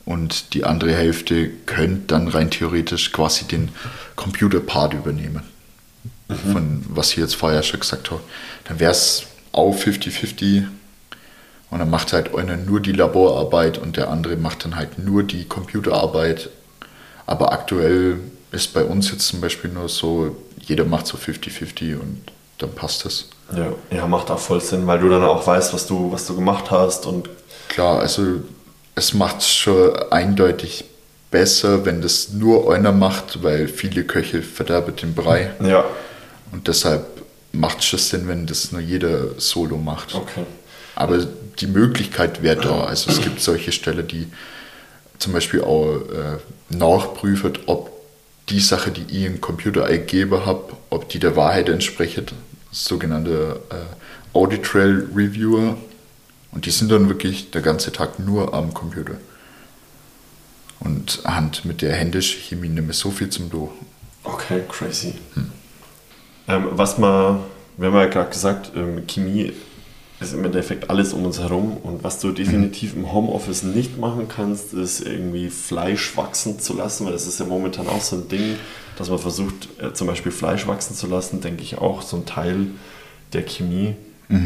und die andere Hälfte könnte dann rein theoretisch quasi den Computerpart übernehmen. Von was ich jetzt vorher schon gesagt habe. Dann wäre es auch 50-50 und dann macht halt einer nur die Laborarbeit und der andere macht dann halt nur die Computerarbeit. Aber aktuell ist bei uns jetzt zum Beispiel nur so, jeder macht so 50-50 und dann passt das. Ja, ja, macht auch voll Sinn, weil du dann auch weißt, was du, was du gemacht hast und Klar, also es macht es schon eindeutig besser, wenn das nur einer macht, weil viele Köche verderben den Brei. ja, Und deshalb macht es schon Sinn, wenn das nur jeder solo macht. okay. Aber die Möglichkeit wäre da. Also es gibt solche Stellen, die zum Beispiel auch äh, nachprüfen, ob die Sache, die ich im Computer eingebe habe, ob die der Wahrheit entspricht. Sogenannte äh, Audit Trail Reviewer. Und die sind dann wirklich der ganze Tag nur am Computer. Und Hand mit der händischen Chemie nicht mehr so viel zum Do. Okay, crazy. Ähm, was man, wir haben ja gerade gesagt, ähm, Chemie ist im Endeffekt alles um uns herum und was du definitiv im Homeoffice nicht machen kannst, ist irgendwie Fleisch wachsen zu lassen, weil das ist ja momentan auch so ein Ding, dass man versucht, äh, zum Beispiel Fleisch wachsen zu lassen, denke ich auch so ein Teil der Chemie.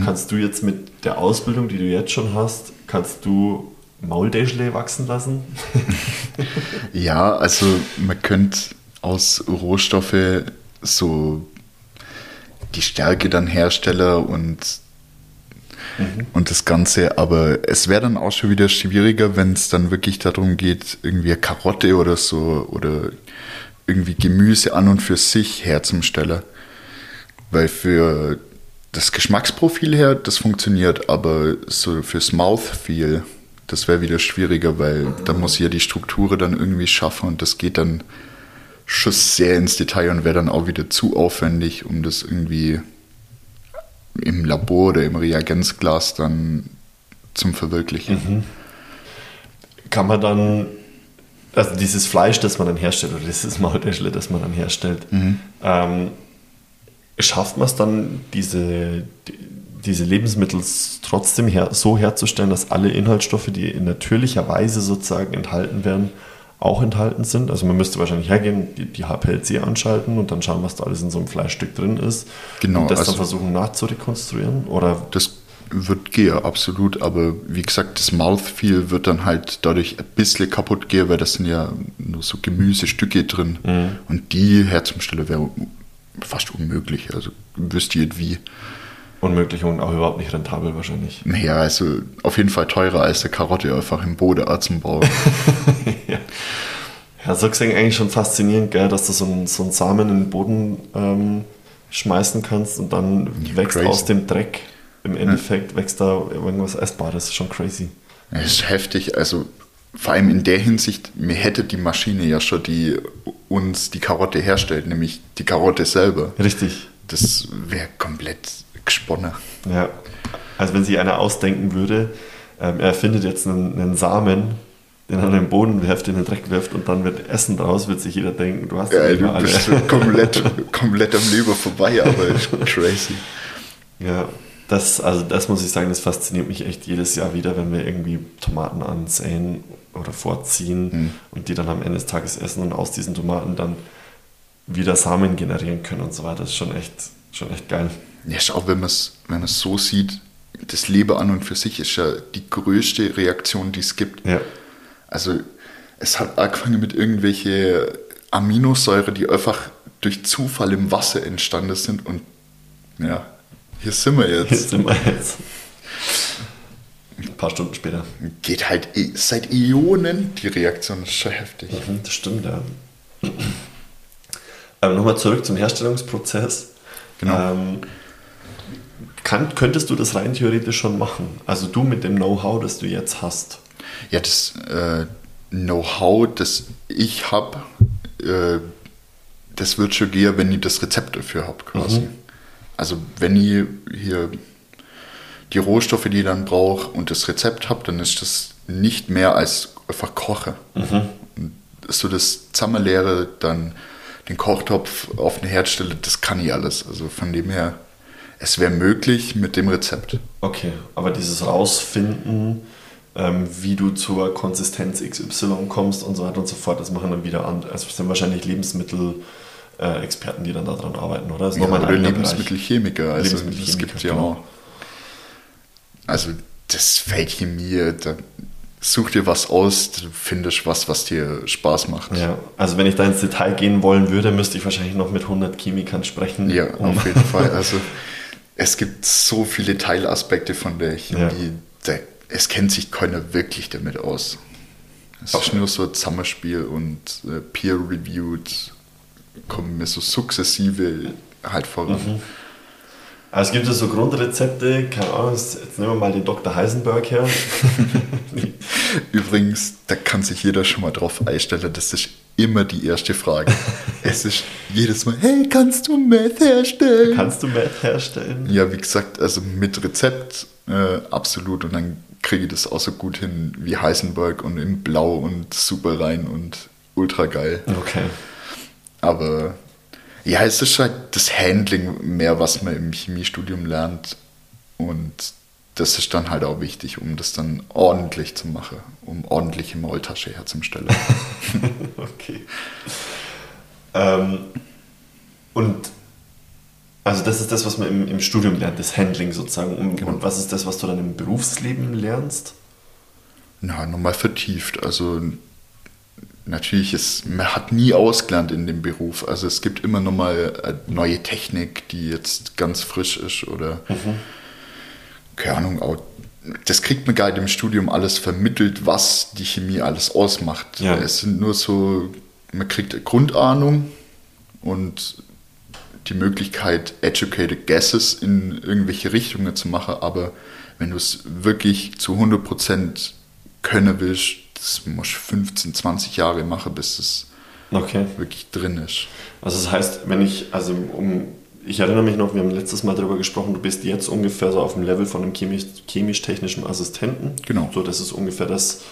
Kannst du jetzt mit der Ausbildung, die du jetzt schon hast, kannst du Maultäschle wachsen lassen? Ja, also man könnte aus Rohstoffe so die Stärke dann herstellen und, und das Ganze, aber es wäre dann auch schon wieder schwieriger, wenn es dann wirklich darum geht, irgendwie eine Karotte oder so oder irgendwie Gemüse an und für sich herzustellen. Weil für das Geschmacksprofil her, das funktioniert, aber so fürs Mouthfeel, das wäre wieder schwieriger, weil da muss ich ja die Struktur dann irgendwie schaffen und das geht dann schon sehr ins Detail und wäre dann auch wieder zu aufwendig, um das irgendwie im Labor oder im Reagenzglas dann zum Verwirklichen. kann man dann, also dieses Fleisch, das man dann herstellt, oder dieses Maultäschle, das man dann herstellt, ähm, schafft man es dann, diese, die- diese Lebensmittel trotzdem her, so herzustellen, dass alle Inhaltsstoffe, die in natürlicher Weise sozusagen enthalten werden, auch enthalten sind? Also man müsste wahrscheinlich hergehen, die, die HPLC anschalten und dann schauen, was da alles in so einem Fleischstück drin ist. Genau, Und das dann also- versuchen nachzurekonstruieren? Oder Das wird gehen, absolut, aber wie gesagt, das Mouthfeel wird dann halt dadurch ein bisschen kaputt gehen, weil das sind ja nur so Gemüsestücke drin und die herzustellen wäre fast unmöglich, also wüsste ich nicht wie. unmöglich und auch überhaupt nicht rentabel wahrscheinlich. Ja, also auf jeden Fall teurer als eine Karotte einfach im Boden Bauen. ja. Ja, so gesehen eigentlich schon faszinierend, gell, dass du so einen, so einen Samen in den Boden ähm, schmeißen kannst und dann Ja, wächst crazy. aus dem Dreck. Im Endeffekt wächst da irgendwas Essbares. Das ist schon crazy. Es ist heftig, also vor allem in der Hinsicht, mir hätte die Maschine ja schon die uns die Karotte herstellt, nämlich die Karotte selber. Richtig. Das wäre komplett gesponnen. Ja. Also wenn sich einer ausdenken würde, ähm, er findet jetzt einen, einen Samen, den in den Boden wirft, in den Dreck wirft und dann wird Essen draus, wird sich jeder denken, du hast Ja, du alle. bist komplett, komplett am Leben vorbei, aber crazy. Ja, das, also das muss ich sagen, das fasziniert mich echt jedes Jahr wieder, wenn wir irgendwie Tomaten ansäen oder vorziehen und die dann am Ende des Tages essen und aus diesen Tomaten dann wieder Samen generieren können und so weiter. Das ist schon echt, schon echt geil. Ja, schau, wenn man es wenn man's so sieht, das Leben an und für sich ist ja die größte Reaktion, die es gibt. Ja, Also es hat angefangen mit irgendwelche Aminosäure, die einfach durch Zufall im Wasser entstanden sind. Und ja, hier sind wir jetzt. Hier sind wir jetzt. Ein paar Stunden später. Geht halt seit Ionen. Die Reaktion ist schon heftig. Mhm, das stimmt, ja. Aber nochmal zurück zum Herstellungsprozess. Genau. Ähm, kann, könntest du das rein theoretisch schon machen? Also du mit dem Know-how, das du jetzt hast. Ja, das äh, Know-how, das ich habe, äh, das wird schon gehen, wenn ich das Rezept dafür habe, quasi. Mhm. Also wenn ich hier die Rohstoffe, die ich dann brauche und das Rezept habe, dann ist das nicht mehr als einfach Koche. Mhm. Du das zusammenlehre, dann den Kochtopf auf den Herd stelle, das kann ich alles. Also von dem her, es wäre möglich mit dem Rezept. Okay, aber dieses Rausfinden, ähm, wie du zur Konsistenz XY kommst und so weiter und so fort, das machen dann wieder andere. Also es sind wahrscheinlich Lebensmittel-Experten, die dann daran arbeiten, oder? Das ist Ja, oder Lebensmittelchemiker. Also das Lebensmittelchemiker, gibt ja genau. auch. Also das fällt Chemie, da such dir was aus, du findest was, was dir Spaß macht. Ja, also wenn ich da ins Detail gehen wollen würde, müsste ich wahrscheinlich noch mit 100 Chemikern sprechen. Ja, um- auf jeden Fall. Also es gibt so viele Teilaspekte von der Chemie, Ja. da, es kennt sich keiner wirklich damit aus. Es ist nur so ein Zusammenspiel und äh, peer-reviewed kommen mir so sukzessive halt voran. Mhm. Also es gibt ja so Grundrezepte, keine Ahnung, jetzt jetzt nehmen wir mal den Dr. Heisenberg her. Übrigens, da kann sich jeder schon mal drauf einstellen, das ist immer die erste Frage. es ist jedes Mal, hey, kannst du Meth herstellen? Kannst du Meth herstellen? Ja, wie gesagt, also mit Rezept äh, absolut und dann kriege ich das auch so gut hin wie Heisenberg und in Blau und super rein und ultra geil. Okay. Aber ja, es ist halt das Handling mehr, was man im Chemiestudium lernt und das ist dann halt auch wichtig, um das dann ordentlich zu machen, um ordentliche Maultasche herzustellen. Okay. Ähm, und also das ist das, was man im, im Studium lernt, das Handling sozusagen. Und, Genau. und was ist das, was du dann im Berufsleben lernst? Na, nochmal vertieft. Also natürlich ist, man hat nie ausgelernt in dem Beruf. Also es gibt immer nochmal eine neue Technik, die jetzt ganz frisch ist oder keine Ahnung, auch, das kriegt man gar nicht im Studium alles vermittelt, was die Chemie alles ausmacht. Ja. Es sind nur so, man kriegt Grundahnung und die Möglichkeit, educated guesses in irgendwelche Richtungen zu machen, aber wenn du es wirklich zu 100% können willst, das musst du 15, 20 Jahre machen, bis es Okay. wirklich drin ist. Also das heißt, wenn ich, also um, ich erinnere mich noch, wir haben letztes Mal darüber gesprochen, du bist jetzt ungefähr so auf dem Level von einem chemisch- chemisch-technischen Assistenten. Genau. So, das ist ungefähr das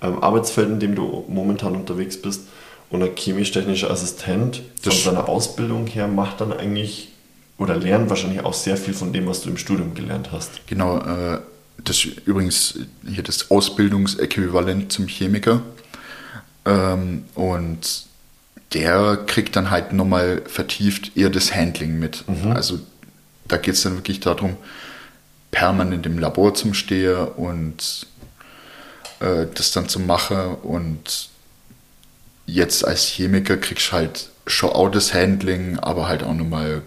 ähm, Arbeitsfeld, in dem du momentan unterwegs bist. Und ein chemisch-technischer Assistent von Das- seiner Ausbildung her macht dann eigentlich oder lernt wahrscheinlich auch sehr viel von dem, was du im Studium gelernt hast. Genau, äh, das ist übrigens hier das Ausbildungsäquivalent zum Chemiker. Ähm, und der kriegt dann halt nochmal vertieft eher das Handling mit. Also da geht es dann wirklich darum, permanent im Labor zum Stehen und äh, das dann zu machen. Und jetzt als Chemiker kriegst du halt schon auch das Handling, aber halt auch nochmal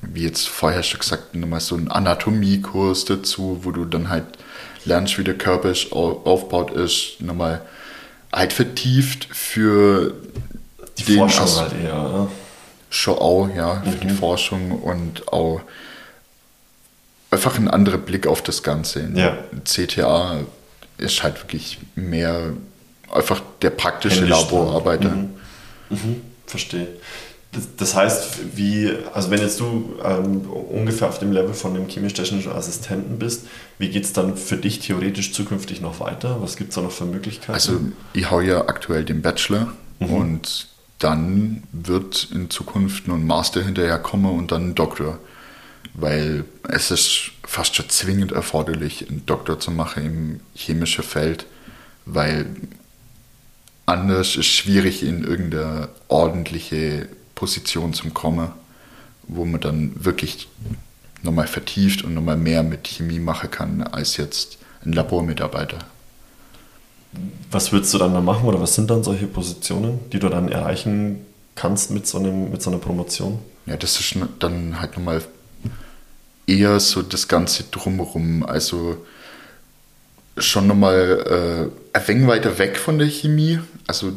wie jetzt vorher schon gesagt, nochmal so einen Anatomiekurs dazu, wo du dann halt lernst, wie der Körper ist, au- aufgebaut ist, nochmal halt vertieft für Die den Forschung As- halt eher. oder? schon auch, ja, für die Forschung und auch einfach ein anderer Blick auf das Ganze. Ja. CTA ist halt wirklich mehr einfach der praktische Händisch Laborarbeiter. Mhm. Mhm. Verstehe. Das, heißt, wie, also wenn jetzt du ähm, ungefähr auf dem Level von dem chemisch-technischen Assistenten bist, wie geht es dann für dich theoretisch zukünftig noch weiter? Was gibt es da noch für Möglichkeiten? Also ich hau ja aktuell den Bachelor und dann wird in Zukunft noch ein Master hinterher kommen und dann ein Doktor. Weil es ist fast schon zwingend erforderlich, einen Doktor zu machen im chemischen Feld, weil anders ist schwierig in irgendeine ordentliche Position zu kommen, wo man dann wirklich nochmal vertieft und nochmal mehr mit Chemie machen kann als jetzt ein Labormitarbeiter. Was würdest du dann da machen oder was sind dann solche Positionen, die du dann erreichen kannst mit so, einem, mit so einer Promotion? Ja, das ist dann halt nochmal eher so das Ganze drumherum. Also schon nochmal äh, ein wenig weiter weg von der Chemie. Also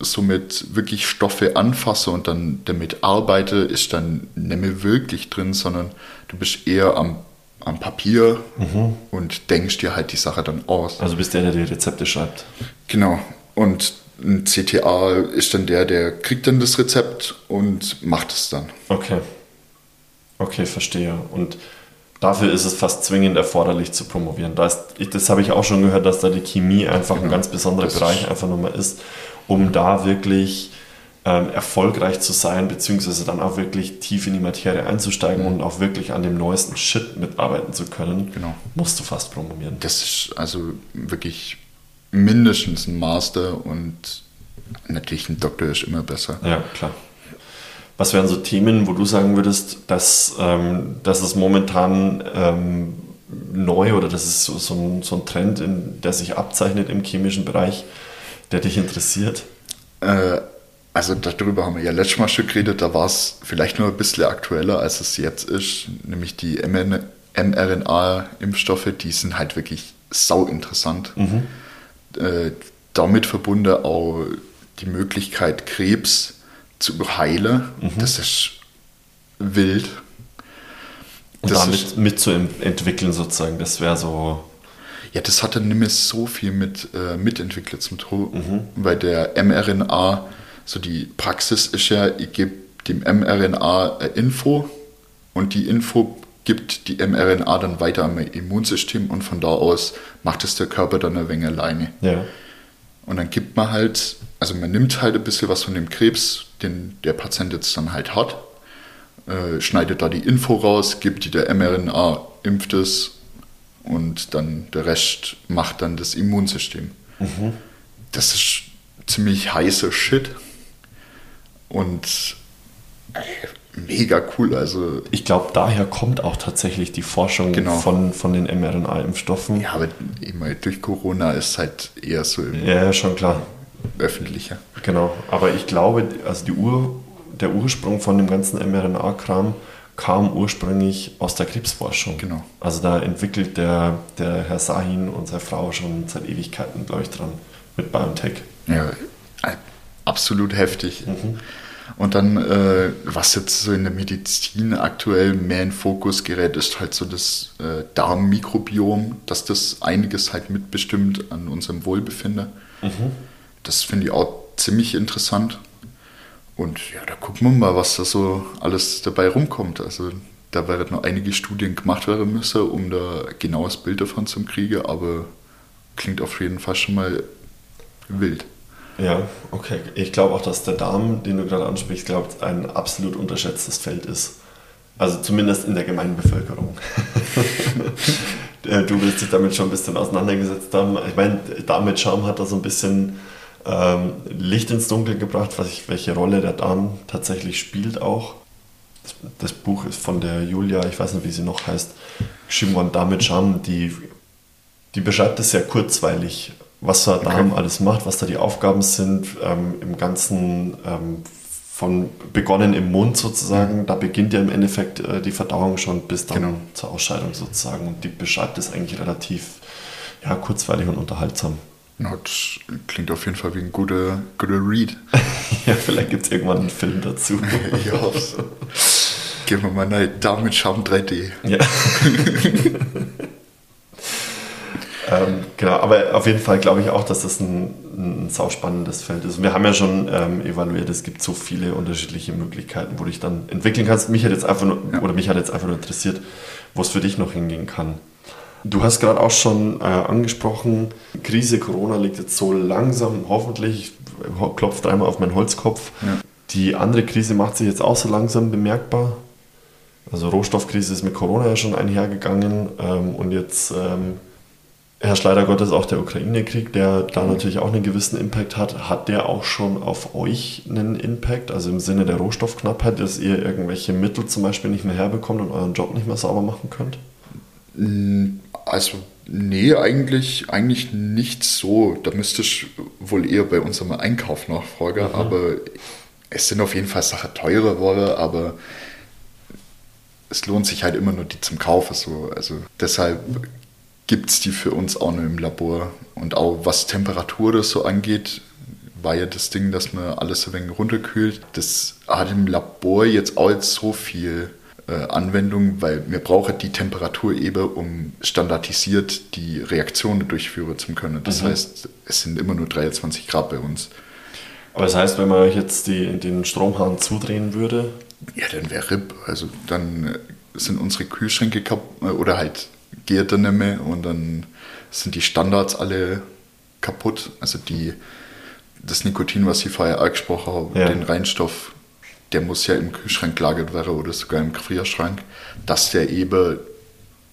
somit wirklich Stoffe anfasse und dann damit arbeite, ist dann nicht mehr wirklich drin, sondern du bist eher am, am Papier mhm. und denkst dir halt die Sache dann aus. Also bist der, der die Rezepte schreibt. Genau. Und ein CTA ist dann der, der kriegt dann das Rezept und macht es dann. Okay. Okay, verstehe. Und dafür ist es fast zwingend erforderlich zu promovieren. Das, das habe ich auch schon gehört, dass da die Chemie einfach genau. ein ganz besonderer das Bereich einfach nochmal ist, um da wirklich ähm, erfolgreich zu sein, beziehungsweise dann auch wirklich tief in die Materie einzusteigen mhm. und auch wirklich an dem neuesten Shit mitarbeiten zu können, genau. musst du fast promovieren. Das ist also wirklich mindestens ein Master und natürlich ein Doktor ist immer besser. Ja, klar. Was wären so Themen, wo du sagen würdest, dass, ähm, dass es momentan ähm, neu oder das ist so, so, ein, so ein Trend, in, der sich abzeichnet im chemischen Bereich, der dich interessiert? Äh, also darüber haben wir ja letztes Mal schon geredet, da war es vielleicht nur ein bisschen aktueller, als es jetzt ist, nämlich die mRNA-Impfstoffe, die sind halt wirklich sau interessant. Mhm. Äh, damit verbunden auch die Möglichkeit, Krebs zu heilen. Mhm. Das ist wild. Und das damit mitzuentwickeln sozusagen, das wäre so. Ja, das hat dann nicht mehr so viel mit äh, Mitentwickler zu tun, mhm. weil der mRNA, so die Praxis ist ja, ich gebe dem mRNA eine Info und die Info gibt die mRNA dann weiter am Immunsystem und von da aus macht es der Körper dann eine Menge alleine. Ja. Und dann gibt man halt, also man nimmt halt ein bisschen was von dem Krebs, den der Patient jetzt dann halt hat, äh, schneidet da die Info raus, gibt die der mRNA, impft es und dann der Rest macht dann das Immunsystem. Mhm. Das ist ziemlich heißer Shit und äh, mega cool. Also ich glaube, daher kommt auch tatsächlich die Forschung genau. von, von den mRNA-Impfstoffen. Ja, aber immer durch Corona ist halt eher so im ja, schon klar. Öffentlicher. Genau, aber ich glaube, also die Ur, der Ursprung von dem ganzen mRNA-Kram kam ursprünglich aus der Krebsforschung. Genau. Also da entwickelt der, der Herr Sahin und seine Frau schon seit Ewigkeiten, glaube ich, dran mit BioNTech. Ja, absolut heftig. Mhm. Und dann, äh, was jetzt so in der Medizin aktuell mehr in Fokus gerät, ist halt so das äh, Darmmikrobiom, dass das einiges halt mitbestimmt an unserem Wohlbefinden. Mhm. Das finde ich auch ziemlich interessant. Und ja, da gucken wir mal, was da so alles dabei rumkommt. Also da werden noch einige Studien gemacht werden müssen, um da genaues Bild davon zu kriegen, aber klingt auf jeden Fall schon mal wild. Ja, okay. Ich glaube auch, dass der Darm, den du gerade ansprichst, glaubt, ein absolut unterschätztes Feld ist. Also zumindest in der Gemeinbevölkerung. Äh, du willst dich damit schon ein bisschen auseinandergesetzt haben. Ich meine, Darm mit Charme hat da so ein bisschen ähm, Licht ins Dunkel gebracht, ich, welche Rolle der Darm tatsächlich spielt auch. Das, das, Buch ist von der Julia, ich weiß nicht, wie sie noch heißt, geschrieben worden, Darm mit Charme, die, die beschreibt es sehr kurzweilig was der Darm okay. alles macht, was da die Aufgaben sind, ähm, im ganzen ähm, von begonnen im Mund sozusagen, da beginnt ja im Endeffekt äh, die Verdauung schon bis dann genau. zur Ausscheidung sozusagen und die beschreibt es eigentlich relativ ja, kurzweilig und unterhaltsam. Das klingt auf jeden Fall wie ein guter, guter Read. ja, vielleicht gibt es irgendwann einen Film dazu. ja, so. Gehen wir mal eine Darm mit Schaum 3D. Ja. Ähm, genau, aber auf jeden Fall glaube ich auch, dass das ein, ein sauspannendes Feld ist. Und wir haben ja schon ähm, evaluiert, es gibt so viele unterschiedliche Möglichkeiten, wo du dich dann entwickeln kannst. Mich hat jetzt einfach nur, ja. oder mich hat jetzt einfach nur interessiert, wo es für dich noch hingehen kann. Du hast gerade auch schon äh, angesprochen, Krise Corona liegt jetzt so langsam, hoffentlich, ich klopfe dreimal auf meinen Holzkopf. Ja. Die andere Krise macht sich jetzt auch so langsam bemerkbar. Also Rohstoffkrise ist mit Corona ja schon einhergegangen ähm, und jetzt ähm, herrscht leider Gottes auch der Ukraine-Krieg, der da natürlich auch einen gewissen Impact hat. Hat der auch schon auf euch einen Impact? Also im Sinne der Rohstoffknappheit, dass ihr irgendwelche Mittel zum Beispiel nicht mehr herbekommt und euren Job nicht mehr sauber machen könnt? Also Nee, eigentlich, eigentlich nicht so. Da müsste ich wohl eher bei unserem Einkauf nachfragen, mhm. aber es sind auf jeden Fall Sachen teurer geworden, aber es lohnt sich halt immer nur die zum Kaufen. So. Also deshalb gibt es die für uns auch nur im Labor. Und auch was Temperatur das so angeht, war ja das Ding, dass man alles ein wenig runterkühlt. Das hat im Labor jetzt auch jetzt so viel Anwendung, weil wir brauchen die Temperatur eben, um standardisiert die Reaktionen durchführen zu können. Das mhm. heißt, es sind immer nur 23 Grad bei uns. Aber das heißt, wenn man euch jetzt die, den Stromhahn zudrehen würde? Ja, dann wäre RIP. Also dann äh, sind unsere Kühlschränke kaputt äh, oder halt geht dann nicht mehr und dann sind die Standards alle kaputt. Also die, das Nikotin, was ich vorher angesprochen habe, ja. den Reinstoff, der muss ja im Kühlschrank gelagert werden oder sogar im Gefrierschrank, dass der eben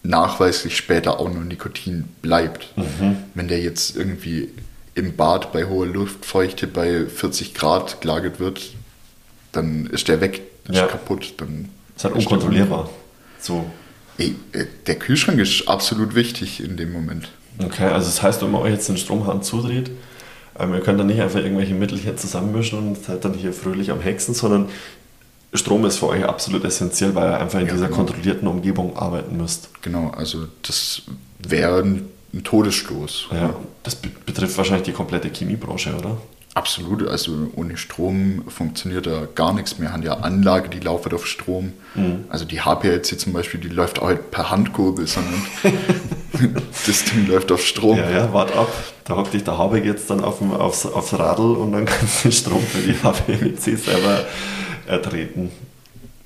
nachweislich später auch noch Nikotin bleibt. Mhm. Wenn der jetzt irgendwie im Bad bei hoher Luftfeuchte bei 40 Grad gelagert wird, dann ist der weg, ist ja. kaputt. Dann ist halt unkontrollierbar. So. Ey, äh, der Kühlschrank ist absolut wichtig in dem Moment. Okay, also das heißt, wenn man euch jetzt den Stromhahn zudreht, ähm, ihr könnt dann nicht einfach irgendwelche Mittel hier zusammenmischen und seid dann hier fröhlich am Hexen, sondern Strom ist für euch absolut essentiell, weil ihr einfach in ja, dieser genau. kontrollierten Umgebung arbeiten müsst. Genau, also das wäre ein, ein Todesstoß. Ja, das betrifft wahrscheinlich die komplette Chemiebranche, oder? Absolut, also ohne Strom funktioniert da gar nichts. Wir haben ja Anlage, die laufen auf Strom. Mhm. Also die HPLC zum Beispiel, die läuft auch halt per Handkurbel, sondern das Ding läuft auf Strom. Ja, ja, wart ab. Da hockt dich der Habeck jetzt dann auf dem, aufs, aufs Radl und dann kannst du den Strom für die HPLC selber ertreten.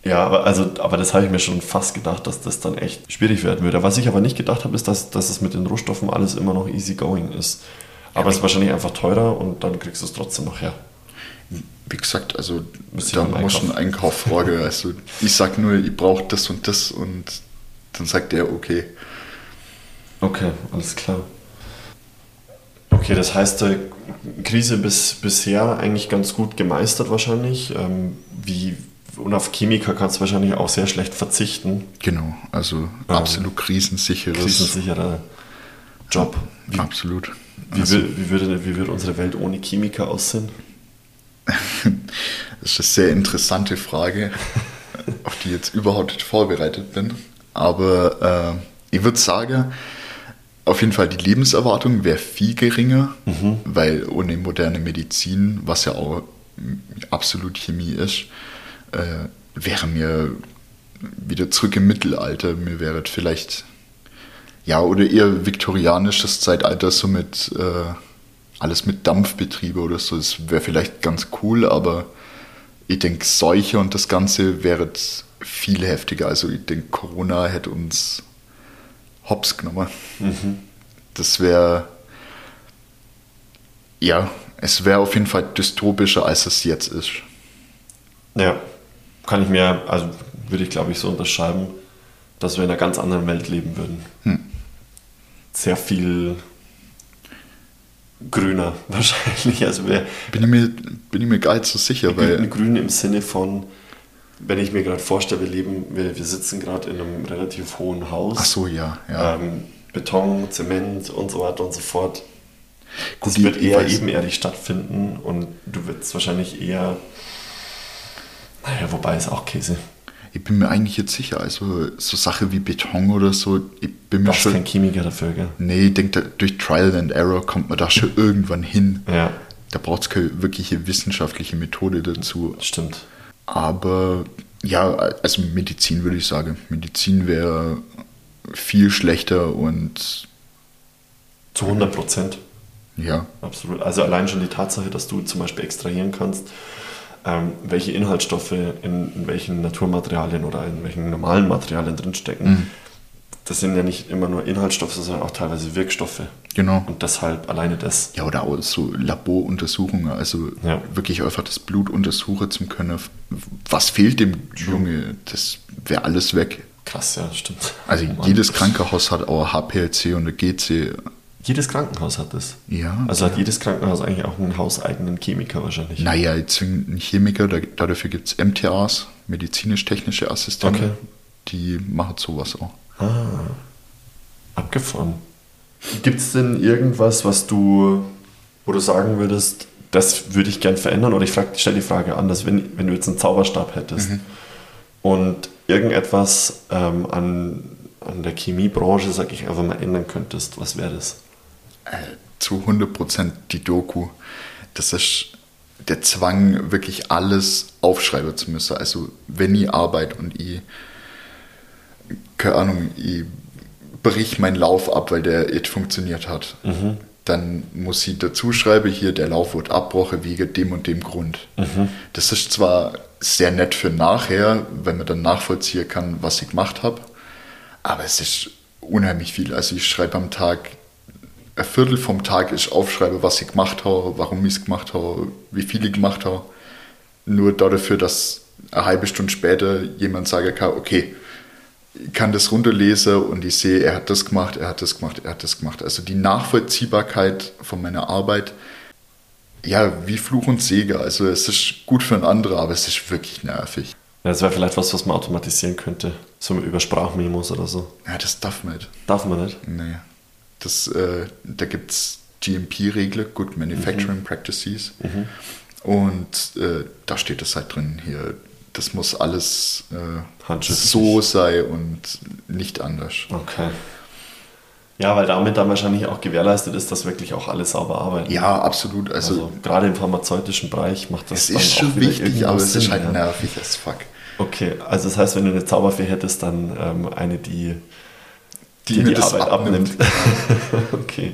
Ja, aber, also, aber das habe ich mir schon fast gedacht, dass das dann echt schwierig werden würde. Was ich aber nicht gedacht habe, ist, dass, dass es mit den Rohstoffen alles immer noch easy going ist. Aber ja, es ist wahrscheinlich einfach teurer und dann kriegst du es trotzdem noch her. Wie gesagt, also da muss ein Einkauf fragen. Also ich sag nur, ich brauche das und das und dann sagt er okay. Okay, alles klar. Okay, das heißt, die Krise bis, bisher eigentlich ganz gut gemeistert wahrscheinlich. Ähm, wie, und auf Chemiker kannst du wahrscheinlich auch sehr schlecht verzichten. Genau, also ähm, absolut krisensicheres. Krisensicherer Job. Wie, absolut. Wie, also, wie, würde, wie würde unsere Welt ohne Chemiker aussehen? das ist eine sehr interessante Frage, auf die ich jetzt überhaupt nicht vorbereitet bin. Aber äh, ich würde sagen, auf jeden Fall die Lebenserwartung wäre viel geringer, mhm. weil ohne moderne Medizin, was ja auch absolut Chemie ist, äh, wäre mir wieder zurück im Mittelalter. Mir wäre vielleicht ja, oder eher viktorianisches Zeitalter, so mit äh, alles mit Dampfbetriebe oder so. Das wäre vielleicht ganz cool, aber ich denke, Seuche und das Ganze wäre viel heftiger. Also ich denke, Corona hätte uns hops genommen. Mhm. Das wäre, ja, es wäre auf jeden Fall dystopischer, als es jetzt ist. Ja, kann ich mir, also würde ich glaube ich so unterschreiben, dass wir in einer ganz anderen Welt leben würden. Hm sehr viel grüner wahrscheinlich. Also bin, ich mir, bin ich mir gar nicht so sicher. Weil grün im Sinne von, wenn ich mir gerade vorstelle, wir leben, wir, wir sitzen gerade in einem relativ hohen Haus. Ach so, ja. ja. Ähm, Beton, Zement und so weiter und so fort. Gut, das wird eher ebenerdig stattfinden und du wirst wahrscheinlich eher, naja, wobei ist auch Käse. Ich bin mir eigentlich jetzt sicher, also so Sache wie Beton oder so, ich bin mir du schon. kein Chemiker dafür, gell? Nee, ich denke, durch Trial and Error kommt man da schon irgendwann hin. Ja. Da braucht es keine wirkliche wissenschaftliche Methode dazu. Stimmt. Aber ja, also Medizin würde ich sagen. Medizin wäre viel schlechter und. Zu 100 Prozent. Ja. Absolut. Also allein schon die Tatsache, dass du zum Beispiel extrahieren kannst, ähm, welche Inhaltsstoffe in, in, welchen Naturmaterialien oder in welchen normalen Materialien drinstecken. Mhm. Das sind ja nicht immer nur Inhaltsstoffe, sondern auch teilweise Wirkstoffe. Genau. Und deshalb alleine das. Ja, oder auch so Laboruntersuchungen, also ja. wirklich einfach das Blut untersuchen zu können. Was fehlt dem Junge? Das wäre alles weg. Krass, ja, stimmt. Also oh jedes Krankenhaus hat auch HPLC und GC jedes Krankenhaus hat das. Ja. Also hat jedes Krankenhaus eigentlich auch einen hauseigenen Chemiker wahrscheinlich. Naja, jetzt ein Chemiker, da, dafür gibt es MTAs, medizinisch-technische Assistenten. Okay. Die machen sowas auch. Ah, abgefahren. Gibt es denn irgendwas, was du, wo du sagen würdest, das würde ich gern verändern? Oder ich stelle die Frage anders, wenn, wenn du jetzt einen Zauberstab hättest mhm. und irgendetwas ähm, an, an der Chemiebranche, sag ich einfach mal, ändern könntest, was wäre das? Äh, zu 100% die Doku. Das ist der Zwang, wirklich alles aufschreiben zu müssen. Also, wenn ich arbeite und ich, keine Ahnung, ich brich meinen Lauf ab, weil der nicht funktioniert hat. Mhm. Dann muss ich dazu schreiben, hier der Lauf wird abbrochen wegen dem und dem Grund. Mhm. Das ist zwar sehr nett für nachher, wenn man dann nachvollziehen kann, was ich gemacht habe, aber es ist unheimlich viel. Also ich schreibe am Tag, ein Viertel vom Tag ich aufschreibe, was ich gemacht habe, warum ich es gemacht habe, wie viel ich gemacht habe. Nur dafür, dass eine halbe Stunde später jemand sagen kann, okay, ich kann das runterlesen und ich sehe, er hat das gemacht, er hat das gemacht, er hat das gemacht. Also die Nachvollziehbarkeit von meiner Arbeit, ja, wie Fluch und Segen. Also es ist gut für einen anderen, aber es ist wirklich nervig. Ja, das wäre vielleicht was, was man automatisieren könnte. So über Sprachmemos oder so. Ja, das darf man nicht. Darf man nicht? Nee. Das, äh, da gibt es GMP-Regler, Good Manufacturing mhm. Practices. Mhm. Und äh, da steht es halt drin hier, das muss alles äh, so sein und nicht anders. Okay. Ja, weil damit dann wahrscheinlich auch gewährleistet ist, dass wirklich auch alle sauber arbeiten. Ja, absolut. Also, also gerade im pharmazeutischen Bereich macht das es ist schon wichtig, aber es ist halt ja. nervig as fuck. Okay, also das heißt, wenn du eine Zauberfee hättest, dann ähm, eine, die die, die, die Arbeit abnimmt. abnimmt. okay.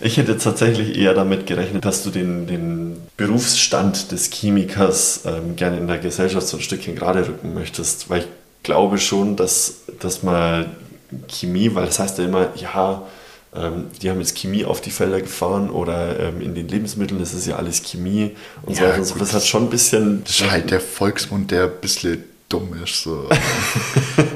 Ich hätte tatsächlich eher damit gerechnet, dass du den, den Berufsstand des Chemikers ähm, gerne in der Gesellschaft so ein Stückchen gerade rücken möchtest, weil ich glaube schon, dass, dass man Chemie, weil das heißt ja immer, ja, ähm, die haben jetzt Chemie auf die Felder gefahren oder ähm, in den Lebensmitteln ist es ja alles Chemie und ja, so weiter. So. Das hat schon ein bisschen. Das ist halt der Volksmund, der ein bisschen dumm ist. So.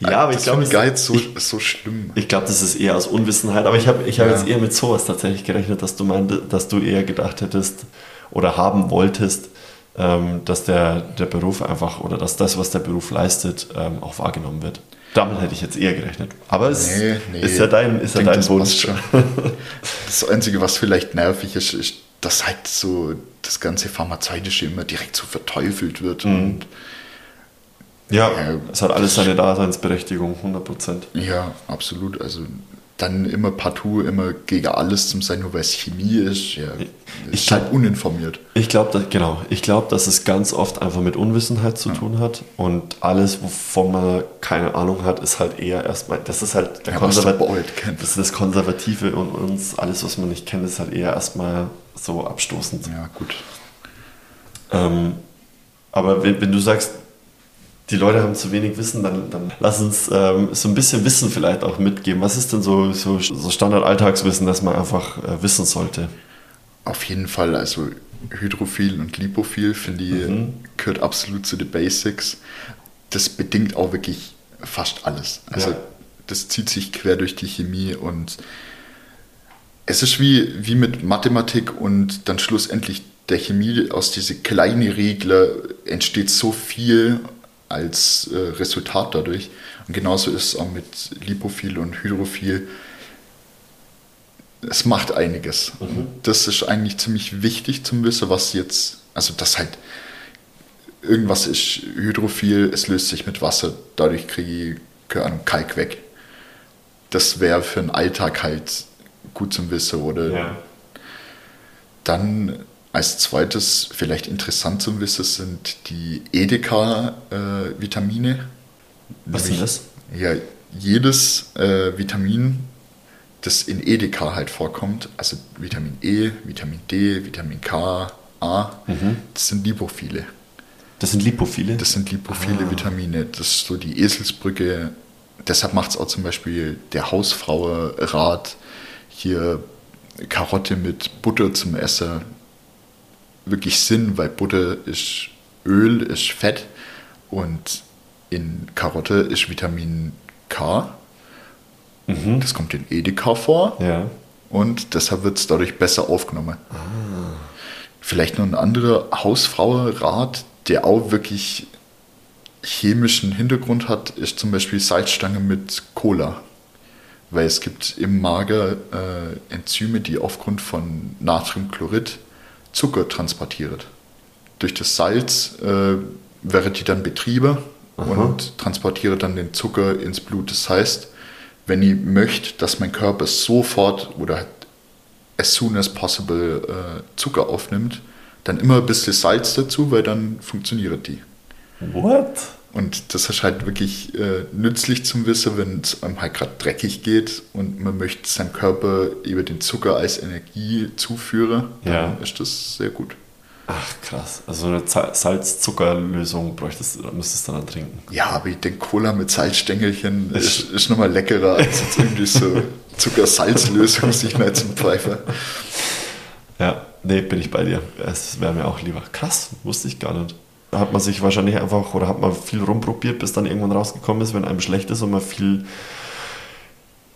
Ja, aber ich glaube, gar nicht so, so schlimm. Ich glaube, das ist eher aus Unwissenheit. Aber ich habe ich hab ja. jetzt eher mit sowas tatsächlich gerechnet, dass du meinte, dass du eher gedacht hättest oder haben wolltest, ähm, dass der, der Beruf einfach oder dass das, was der Beruf leistet, ähm, auch wahrgenommen wird. Damit hätte ich jetzt eher gerechnet. Aber es nee, nee. ist ja dein, ist ja dein Wunsch. Das Einzige, was vielleicht nervig ist, ist, dass halt so das ganze Pharmazeutische immer direkt so verteufelt wird mhm. und ja, äh, es hat alles seine Daseinsberechtigung, 100 Prozent. Ja, absolut. Also dann immer partout, immer gegen alles zum sein, nur weil es Chemie ist. Ja, ich ist halt uninformiert. Ich glaube, genau. Ich glaube, dass es ganz oft einfach mit Unwissenheit zu ja. tun hat und alles, wovon man keine Ahnung hat, ist halt eher erstmal, das ist halt der ja, Konservat das ist das Konservative und uns, alles, was man nicht kennt, ist halt eher erstmal so abstoßend. Ja, gut. Ähm, aber wenn, wenn du sagst, die Leute haben zu wenig Wissen, dann, dann lass uns ähm, so ein bisschen Wissen vielleicht auch mitgeben. Was ist denn so, so, so Standard-Alltagswissen, das man einfach äh, wissen sollte? Auf jeden Fall, also Hydrophil und Lipophil, finde ich, mhm. gehört absolut zu den Basics. Das bedingt auch wirklich fast alles. Also ja. das zieht sich quer durch die Chemie und es ist wie, wie mit Mathematik und dann schlussendlich der Chemie aus diesen kleinen Regler entsteht so viel als äh, Resultat dadurch. Und genauso ist es auch mit Lipophil und Hydrophil. Es macht einiges. Mhm. Das ist eigentlich ziemlich wichtig zum Wissen, was jetzt, also das halt, irgendwas ist hydrophil, es löst sich mit Wasser, dadurch kriege ich Ahnung, Kalk weg. Das wäre für den Alltag halt gut zum Wissen, oder? Ja. Dann als zweites, vielleicht interessant zu wissen, sind die Edeka-Vitamine. Äh, Was sind das? Ja, jedes äh, Vitamin, das in Edeka halt vorkommt, also Vitamin E, Vitamin D, Vitamin K, A, mhm. das sind Lipophile. Das sind Lipophile? Das sind lipophile ah. Vitamine. Das ist so die Eselsbrücke. Deshalb macht es auch zum Beispiel der Hausfrau Rat, hier Karotte mit Butter zum Essen wirklich Sinn, weil Butter ist Öl, ist Fett und in Karotte ist Vitamin K. Mhm. Das kommt in Edeka vor. Ja. Und deshalb wird es dadurch besser aufgenommen. Ah. Vielleicht noch ein anderer Hausfrauenrat, der auch wirklich chemischen Hintergrund hat, ist zum Beispiel Salzstange mit Cola. weil es gibt im Mager äh, Enzyme, die aufgrund von Natriumchlorid Zucker transportieren. Durch das Salz äh, wäre die dann Betriebe Aha. und transportiere dann den Zucker ins Blut. Das heißt, wenn ich möchte, dass mein Körper sofort oder as soon as possible äh, Zucker aufnimmt, dann immer ein bisschen Salz dazu, weil dann funktioniert die. What? Und das ist halt wirklich äh, nützlich zum Wissen, wenn es einem halt gerade dreckig geht und man möchte seinem Körper über den Zucker als Energie zuführen, Ja. dann ist das sehr gut. Ach krass. Also eine Salz-Zucker-Lösung bräuchtest du, müsstest du dann trinken. Ja, aber ich denke, Cola mit Salzstängelchen Ist- ist, nochmal leckerer als jetzt irgendwie so Zucker-Salz-Lösung sich nicht zum Pfeifer. Ja, nee, bin ich bei dir. Es wäre mir auch lieber. Krass, wusste ich gar nicht. Da hat man sich wahrscheinlich einfach oder hat man viel rumprobiert, bis dann irgendwann rausgekommen ist, wenn einem schlecht ist und man viel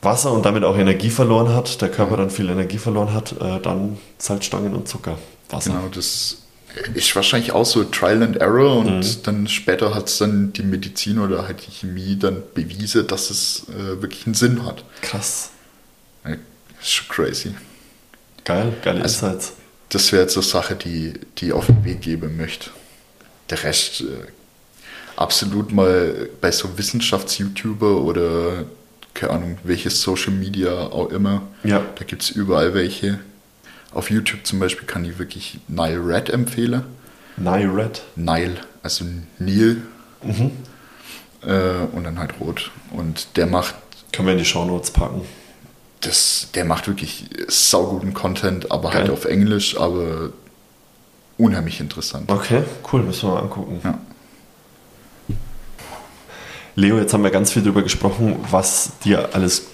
Wasser und damit auch Energie verloren hat, der Körper dann viel Energie verloren hat, äh, dann Salzstangen und Zucker. Wasser. Genau, das ist wahrscheinlich auch so Trial and Error und Mhm. dann später hat es dann die Medizin oder halt die Chemie dann bewiesen, dass es äh, wirklich einen Sinn hat. Krass. Ja, ist schon crazy. Geil, geile Also- Insights. Das wäre jetzt so eine Sache, die, die ich auf den Weg geben möchte. Der Rest äh, absolut mal bei so Wissenschafts-YouTuber oder keine Ahnung, welches Social Media auch immer. Ja. Da gibt es überall welche. Auf YouTube zum Beispiel kann ich wirklich Nile Red empfehlen. Nye Red. Nile, also Nil Mhm. äh, und dann halt rot. Und der macht Können wir in die Shownotes packen. das, der macht wirklich sauguten Content, aber Geil. halt auf Englisch, aber unheimlich interessant. Okay, cool, müssen wir mal angucken. Ja. Leo, jetzt haben wir ganz viel darüber gesprochen, was dir alles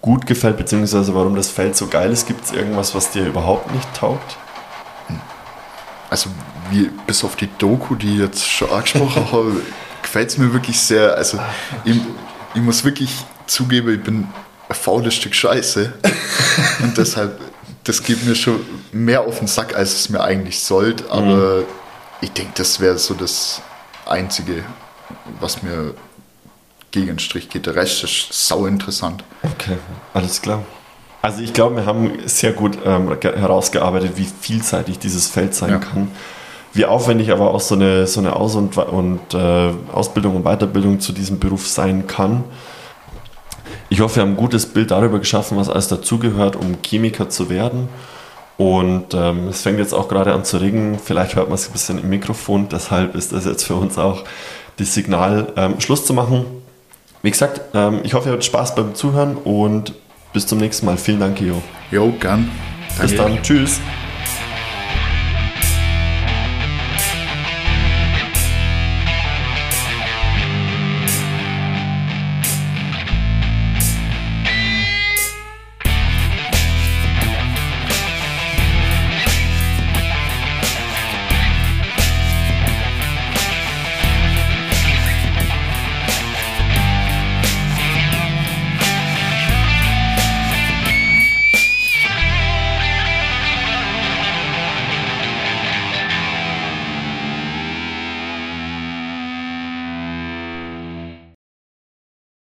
gut gefällt, beziehungsweise warum das Feld so geil ist. Gibt es irgendwas, was dir überhaupt nicht taugt? Also wie, bis auf die Doku, die ich jetzt schon angesprochen habe, gefällt es mir wirklich sehr. Also ich, ich muss wirklich zugeben, ich bin ein faules Stück Scheiße. Und deshalb, das geht mir schon mehr auf den Sack, als es mir eigentlich sollte. Aber ich denke, das wäre so das Einzige, was mir gegen den Strich geht. Der Rest ist sau interessant. Okay, alles klar. Also ich glaube, wir haben sehr gut ähm, ge- herausgearbeitet, wie vielseitig dieses Feld sein Ja. kann. Wie aufwendig aber auch so eine, so eine Aus- und, und äh, Ausbildung und Weiterbildung zu diesem Beruf sein kann. Ich hoffe, wir haben ein gutes Bild darüber geschaffen, was alles dazugehört, um Chemiker zu werden. Und ähm, es fängt jetzt auch gerade an zu regnen. Vielleicht hört man es ein bisschen im Mikrofon. Deshalb ist das jetzt für uns auch das Signal, ähm, Schluss zu machen. Wie gesagt, ähm, ich hoffe, ihr habt Spaß beim Zuhören und bis zum nächsten Mal. Vielen Dank, Jo. Jo, gern. Bis Danke. dann. Tschüss.